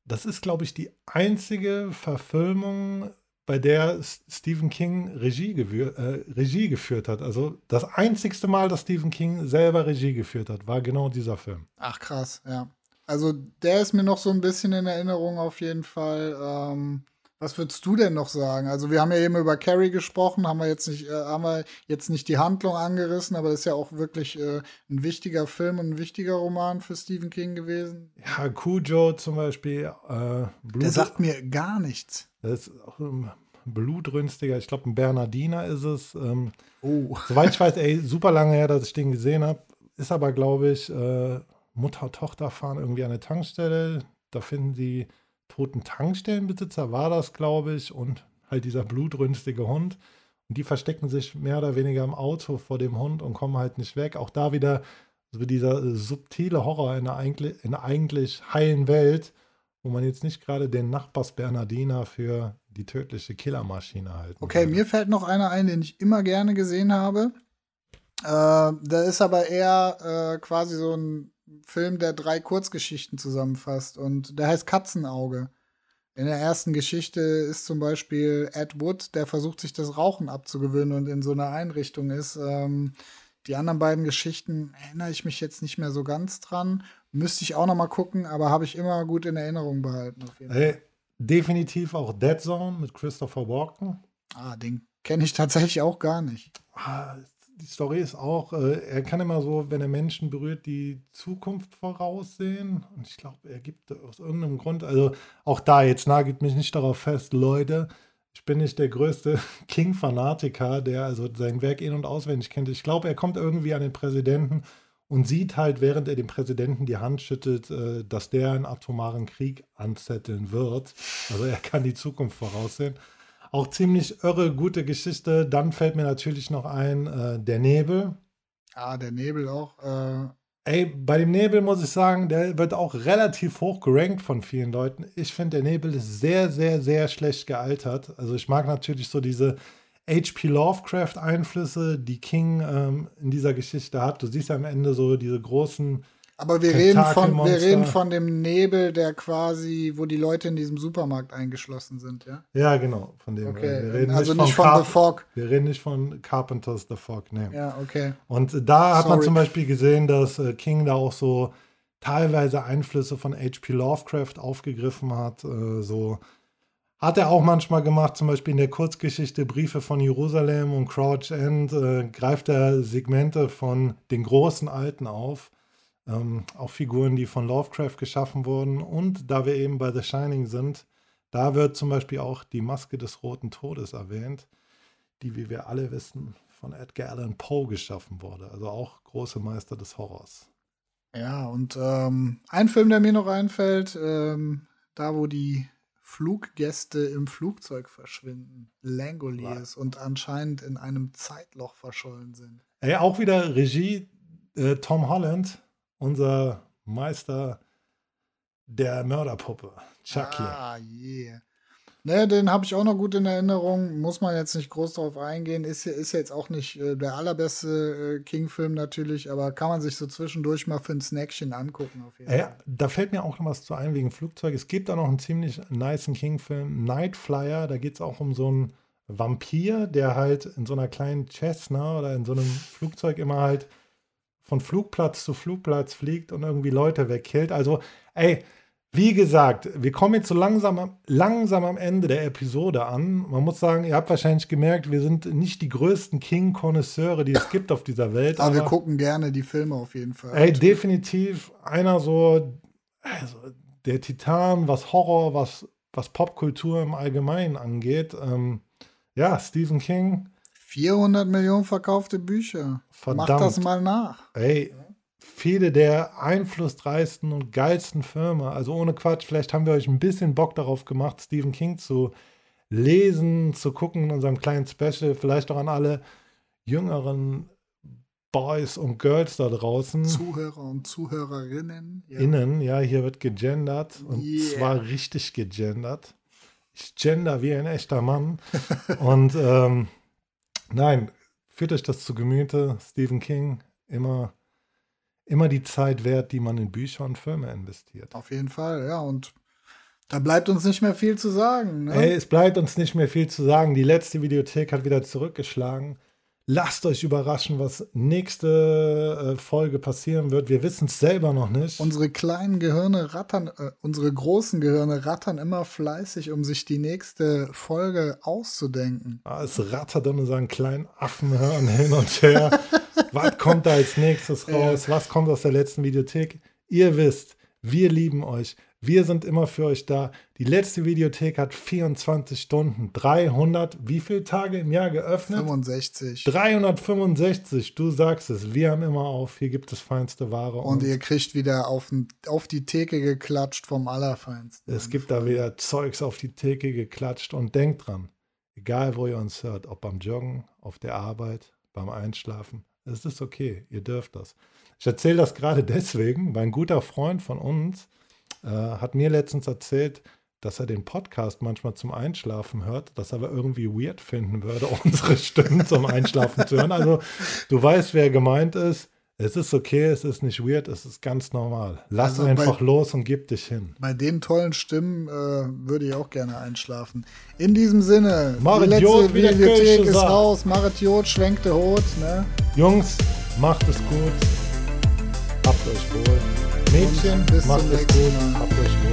das ist, glaube ich, die einzige Verfilmung bei der Stephen King Regie, äh, Regie geführt hat. Also das einzigste Mal, dass Stephen King selber Regie geführt hat, war genau dieser Film. Ach krass, ja. Also der ist mir noch so ein bisschen in Erinnerung auf jeden Fall. Ähm, was würdest du denn noch sagen? Also wir haben ja eben über Carrie gesprochen, haben wir jetzt nicht, äh, haben wir jetzt nicht die Handlung angerissen, aber das ist ja auch wirklich äh, ein wichtiger Film und ein wichtiger Roman für Stephen King gewesen. Ja, Cujo zum Beispiel. Äh, Der sagt mir gar nichts. Das ist auch ein blutrünstiger, ich glaube ein Bernardiner ist es. Ähm, oh. [LAUGHS] Soweit ich weiß, ey, super lange her, dass ich den gesehen habe. ist aber, glaube ich, äh, Mutter, Tochter fahren irgendwie an eine Tankstelle. Da finden sie toten Tankstellenbesitzer, war das, glaube ich, und halt dieser blutrünstige Hund. Und die verstecken sich mehr oder weniger im Auto vor dem Hund und kommen halt nicht weg. Auch da wieder so dieser subtile Horror in einer, eigentlich, in einer eigentlich heilen Welt, wo man jetzt nicht gerade den Nachbars Bernardiner für die tödliche Killermaschine halten Okay, würde. mir fällt noch einer ein, den ich immer gerne gesehen habe. Äh, da ist aber eher äh, quasi so ein Film, der drei Kurzgeschichten zusammenfasst und der heißt Katzenauge. In der ersten Geschichte ist zum Beispiel Ed Wood, der versucht sich das Rauchen abzugewöhnen und in so einer Einrichtung ist. Ähm, die anderen beiden Geschichten erinnere ich mich jetzt nicht mehr so ganz dran. Müsste ich auch noch mal gucken, aber habe ich immer gut in Erinnerung behalten. Hey, definitiv auch Dead Zone mit Christopher Walken. Ah, den kenne ich tatsächlich auch gar nicht. Ah, die Story ist auch, äh, er kann immer so, wenn er Menschen berührt, die Zukunft voraussehen. Und ich glaube, er gibt aus irgendeinem Grund, also auch da, jetzt nagelt mich nicht darauf fest, Leute, ich bin nicht der größte [LAUGHS] King-Fanatiker, der also sein Werk in- und auswendig kennt. Ich glaube, er kommt irgendwie an den Präsidenten und sieht halt, während er dem Präsidenten die Hand schüttet, äh, dass der einen atomaren Krieg anzetteln wird. Also er kann die Zukunft voraussehen. Auch ziemlich irre, gute Geschichte. Dann fällt mir natürlich noch ein, äh, der Nebel. Ah, der Nebel auch. Äh Ey, bei dem Nebel muss ich sagen, der wird auch relativ hoch gerankt von vielen Leuten. Ich finde, der Nebel ist sehr, sehr, sehr schlecht gealtert. Also ich mag natürlich so diese H.P. Lovecraft-Einflüsse, die King ähm, in dieser Geschichte hat. Du siehst ja am Ende so diese großen aber wir reden, von, wir reden von dem Nebel, der quasi, wo die Leute in diesem Supermarkt eingeschlossen sind, ja? Ja, genau, von dem. Okay. also nicht von, von The Fog. Wir reden nicht von Carpenters The Fog, ne. Ja, okay. Und da hat Sorry. man zum Beispiel gesehen, dass äh, King da auch so teilweise Einflüsse von H.P. Lovecraft aufgegriffen hat. Äh, so hat er auch manchmal gemacht, zum Beispiel in der Kurzgeschichte Briefe von Jerusalem und Crouch End äh, greift er Segmente von den großen Alten auf ähm, auch Figuren, die von Lovecraft geschaffen wurden. Und da wir eben bei The Shining sind, da wird zum Beispiel auch die Maske des Roten Todes erwähnt, die, wie wir alle wissen, von Edgar Allan Poe geschaffen wurde. Also auch große Meister des Horrors. Ja, und ähm, ein Film, der mir noch einfällt, ähm, da wo die Fluggäste im Flugzeug verschwinden, Langoliers, und anscheinend in einem Zeitloch verschollen sind. Ey, auch wieder Regie äh, Tom Holland, unser Meister der Mörderpuppe, Chucky. Ah, yeah. Ne, den habe ich auch noch gut in Erinnerung. Muss man jetzt nicht groß drauf eingehen. Ist, ist jetzt auch nicht äh, der allerbeste äh, King-Film natürlich, aber kann man sich so zwischendurch mal für ein Snackchen angucken. Auf jeden Fall. da fällt mir auch noch was zu ein wegen Flugzeug. Es gibt da noch einen ziemlich nice King-Film, Night Flyer. Da geht es auch um so einen Vampir, der halt in so einer kleinen Cessna oder in so einem Flugzeug immer halt von Flugplatz zu Flugplatz fliegt und irgendwie Leute wegkillt. Also, ey, wie gesagt, wir kommen jetzt so langsam, langsam am Ende der Episode an. Man muss sagen, ihr habt wahrscheinlich gemerkt, wir sind nicht die größten King-Konnoisseure, die es gibt auf dieser Welt. Aber, aber, wir gucken gerne die Filme auf jeden Fall. Ey, definitiv einer so, also der Titan, was Horror, was, was Popkultur im Allgemeinen angeht. Ähm, ja, Stephen King 400 Millionen verkaufte Bücher. Verdammt. Mach das mal nach. Ey, viele der einflussreichsten und geilsten Filme, also ohne Quatsch, vielleicht haben wir euch ein bisschen Bock darauf gemacht, Stephen King zu lesen, zu gucken in unserem kleinen Special, vielleicht auch an alle jüngeren Boys und Girls da draußen. Zuhörer und Zuhörerinnen. Ja. Innen, ja, hier wird gegendert und yeah. zwar richtig gegendert. Ich gender wie ein echter Mann. [LAUGHS] und ähm, Nein, führt euch das zu Gemüte. Stephen King, immer, immer die Zeit wert, die man in Bücher und Filme investiert. Auf jeden Fall, ja. Und da bleibt uns nicht mehr viel zu sagen. Ne? Ey, es bleibt uns nicht mehr viel zu sagen. Die letzte Videothek hat wieder zurückgeschlagen. Lasst euch überraschen, was nächste äh, Folge passieren wird. Wir wissen es selber noch nicht. Unsere kleinen Gehirne rattern, äh, unsere großen Gehirne rattern immer fleißig, um sich die nächste Folge auszudenken. Ah, es rattert in unseren kleinen Affenhirn hin und her. [LAUGHS] was kommt da als nächstes [LAUGHS] raus? Was kommt aus der letzten Videothek? Ihr wisst, wir lieben euch. Wir sind immer für euch da. Die letzte Videothek hat 24 Stunden, 300, wie viele Tage im Jahr geöffnet? 65. 365, du sagst es. Wir haben immer auf. Hier gibt es feinste Ware. Und, ihr kriegt wieder auf, auf die Theke geklatscht vom Allerfeinsten. Es gibt da wieder Zeugs auf die Theke geklatscht. Und denkt dran, egal wo ihr uns hört, ob beim Joggen, auf der Arbeit, beim Einschlafen, es ist okay. Ihr dürft das. Ich erzähle das gerade [LAUGHS] deswegen, weil ein guter Freund von uns äh, hat mir letztens erzählt, dass er den Podcast manchmal zum Einschlafen hört, dass er aber irgendwie weird finden würde, [LAUGHS] unsere Stimmen zum Einschlafen zu hören. Also du weißt, wer gemeint ist. Es ist okay, es ist nicht weird, es ist ganz normal. Lass also einfach bei, los und gib dich hin. Bei den tollen Stimmen äh, würde ich auch gerne einschlafen. In diesem Sinne, Marit die letzte Jod, Bibliothek ist sagt. raus. Marit Jod schwenkte Hut. Ne? Jungs, macht es gut. Habt euch wohl. Mädchen, macht es gut. Habt euch wohl.